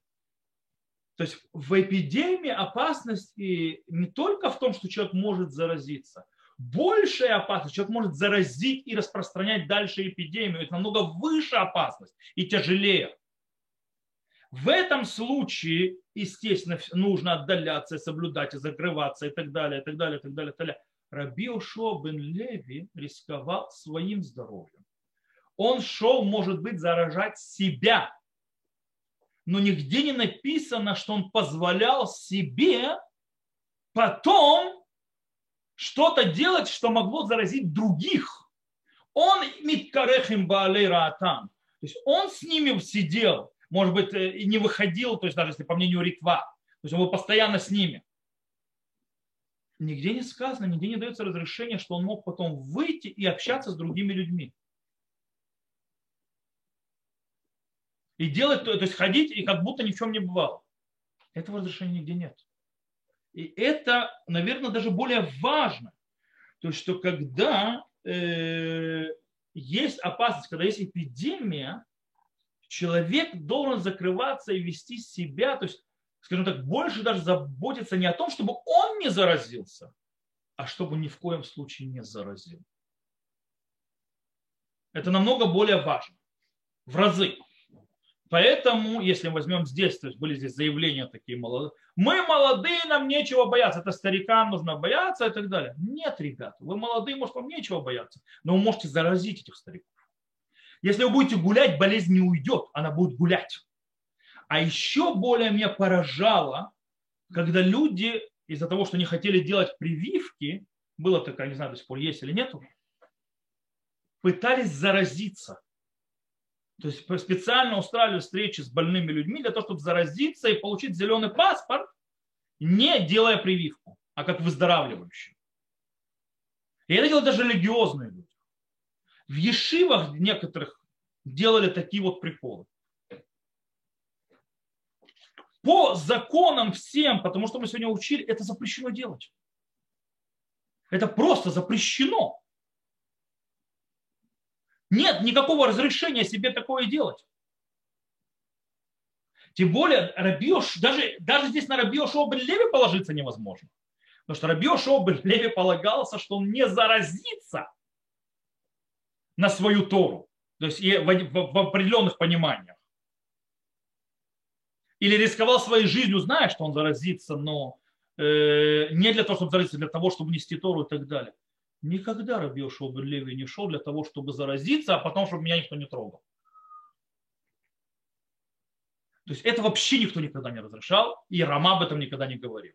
S1: То есть в эпидемии опасность не только в том, что человек может заразиться. Большая опасность, человек может заразить и распространять дальше эпидемию. Это намного выше опасность и тяжелее. В этом случае, естественно, нужно отдаляться, соблюдать, и закрываться и так далее, и так далее, и так далее, и так далее. Раби Ошо бен Леви рисковал своим здоровьем. Он шел, может быть, заражать себя. Но нигде не написано, что он позволял себе потом что-то делать, что могло заразить других. Он миткарехим баалей раатам. То есть он с ними сидел, может быть, э, и не выходил, то есть даже если по мнению Ритва, то есть он был постоянно с ними. Нигде не сказано, нигде не дается разрешение, что он мог потом выйти и общаться с другими людьми. И делать, то есть ходить, и как будто ни в чем не бывало. Этого разрешения нигде нет. И это, наверное, даже более важно. То есть, что когда э, есть опасность, когда есть эпидемия, человек должен закрываться и вести себя, то есть, скажем так, больше даже заботиться не о том, чтобы он не заразился, а чтобы ни в коем случае не заразил. Это намного более важно. В разы. Поэтому, если мы возьмем здесь, то есть были здесь заявления такие молодые, мы молодые, нам нечего бояться, это старикам нужно бояться и так далее. Нет, ребята, вы молодые, может, вам нечего бояться, но вы можете заразить этих стариков. Если вы будете гулять, болезнь не уйдет, она будет гулять. А еще более меня поражало, когда люди из-за того, что не хотели делать прививки, было такое, не знаю, до сих пор есть или нету, пытались заразиться. То есть специально устраивали встречи с больными людьми для того, чтобы заразиться и получить зеленый паспорт, не делая прививку, а как выздоравливающий. И это делают даже религиозные люди. В ешивах некоторых делали такие вот приколы. По законам всем, потому что мы сегодня учили, это запрещено делать. Это просто запрещено. Нет никакого разрешения себе такое делать. Тем более, Рабиош, даже, даже здесь на Рабиош Обель Леви положиться невозможно. Потому что Рабиош Обель Леви полагался, что он не заразится на свою Тору, то есть в, в, в определенных пониманиях. Или рисковал своей жизнью, зная, что он заразится, но э, не для того, чтобы заразиться, для того, чтобы нести Тору и так далее. Никогда Рабиошуа бен Леви не шел для того, чтобы заразиться, а потом, чтобы меня никто не трогал. То есть это вообще никто никогда не разрешал, и Рама об этом никогда не говорил.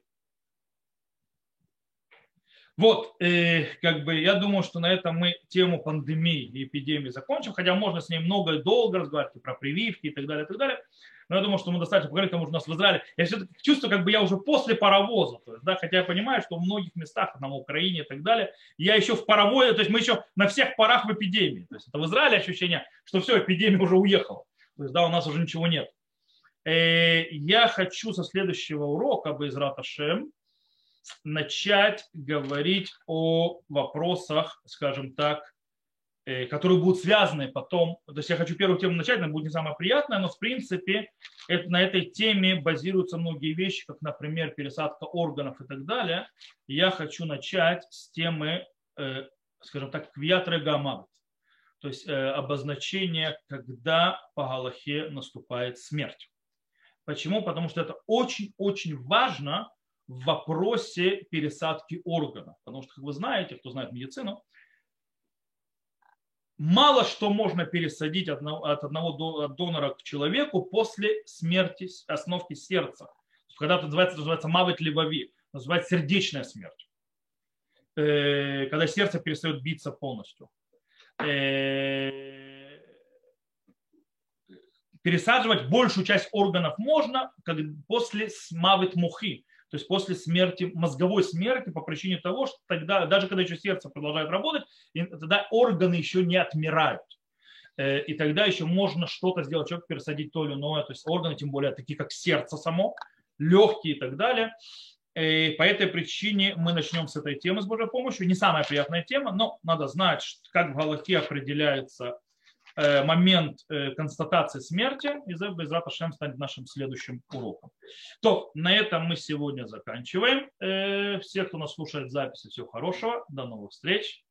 S1: Вот, э, как бы я думаю, что на этом мы тему пандемии и эпидемии закончим, хотя можно с ней много и долго разговаривать про прививки и так далее, и так далее. Но я думаю, что мы достаточно поговорили, потому что у нас в Израиле, я все-таки чувствую, как бы я уже после паровоза, то есть, да, хотя я понимаю, что в многих местах, на Украине и так далее, я еще в паровозе, то есть мы еще на всех парах в эпидемии. То есть это в Израиле ощущение, что все, эпидемия уже уехала. То есть, да, у нас уже ничего нет. Э, я хочу со следующего урока, Байзрат Ашем, начать говорить о вопросах, скажем так, э, которые будут связаны потом. То есть я хочу первую тему начать, она будет не самая приятная, но в принципе это, на этой теме базируются многие вещи, как, например, пересадка органов и так далее. Я хочу начать с темы, э, скажем так, квиатры гамавит, то есть обозначение, когда по Галахе наступает смерть. Почему? Потому что это очень-очень важно в вопросе пересадки органов. Потому что, как вы знаете, кто знает медицину, мало что можно пересадить от одного донора к человеку после смерти, остановки сердца. Когда это называется, называется мавит левови, называется сердечная смерть. Э, когда сердце перестает биться полностью э, пересаживать большую часть органов можно как после смавит мухи, то есть после смерти, мозговой смерти по причине того, что тогда, даже когда еще сердце продолжает работать, тогда органы еще не отмирают. Э, и тогда еще можно что-то сделать, человек пересадить то или иное, то есть органы, тем более такие как сердце само, легкие и так далее. И э, по этой причине мы начнем с этой темы с Божьей помощью. Не самая приятная тема, но надо знать, как в Галахе определяется момент э, констатации смерти, и Безрат Ашем станет нашим следующим уроком. То, на этом мы сегодня заканчиваем. Э, Всех, кто нас слушает записи, всего хорошего. До новых встреч.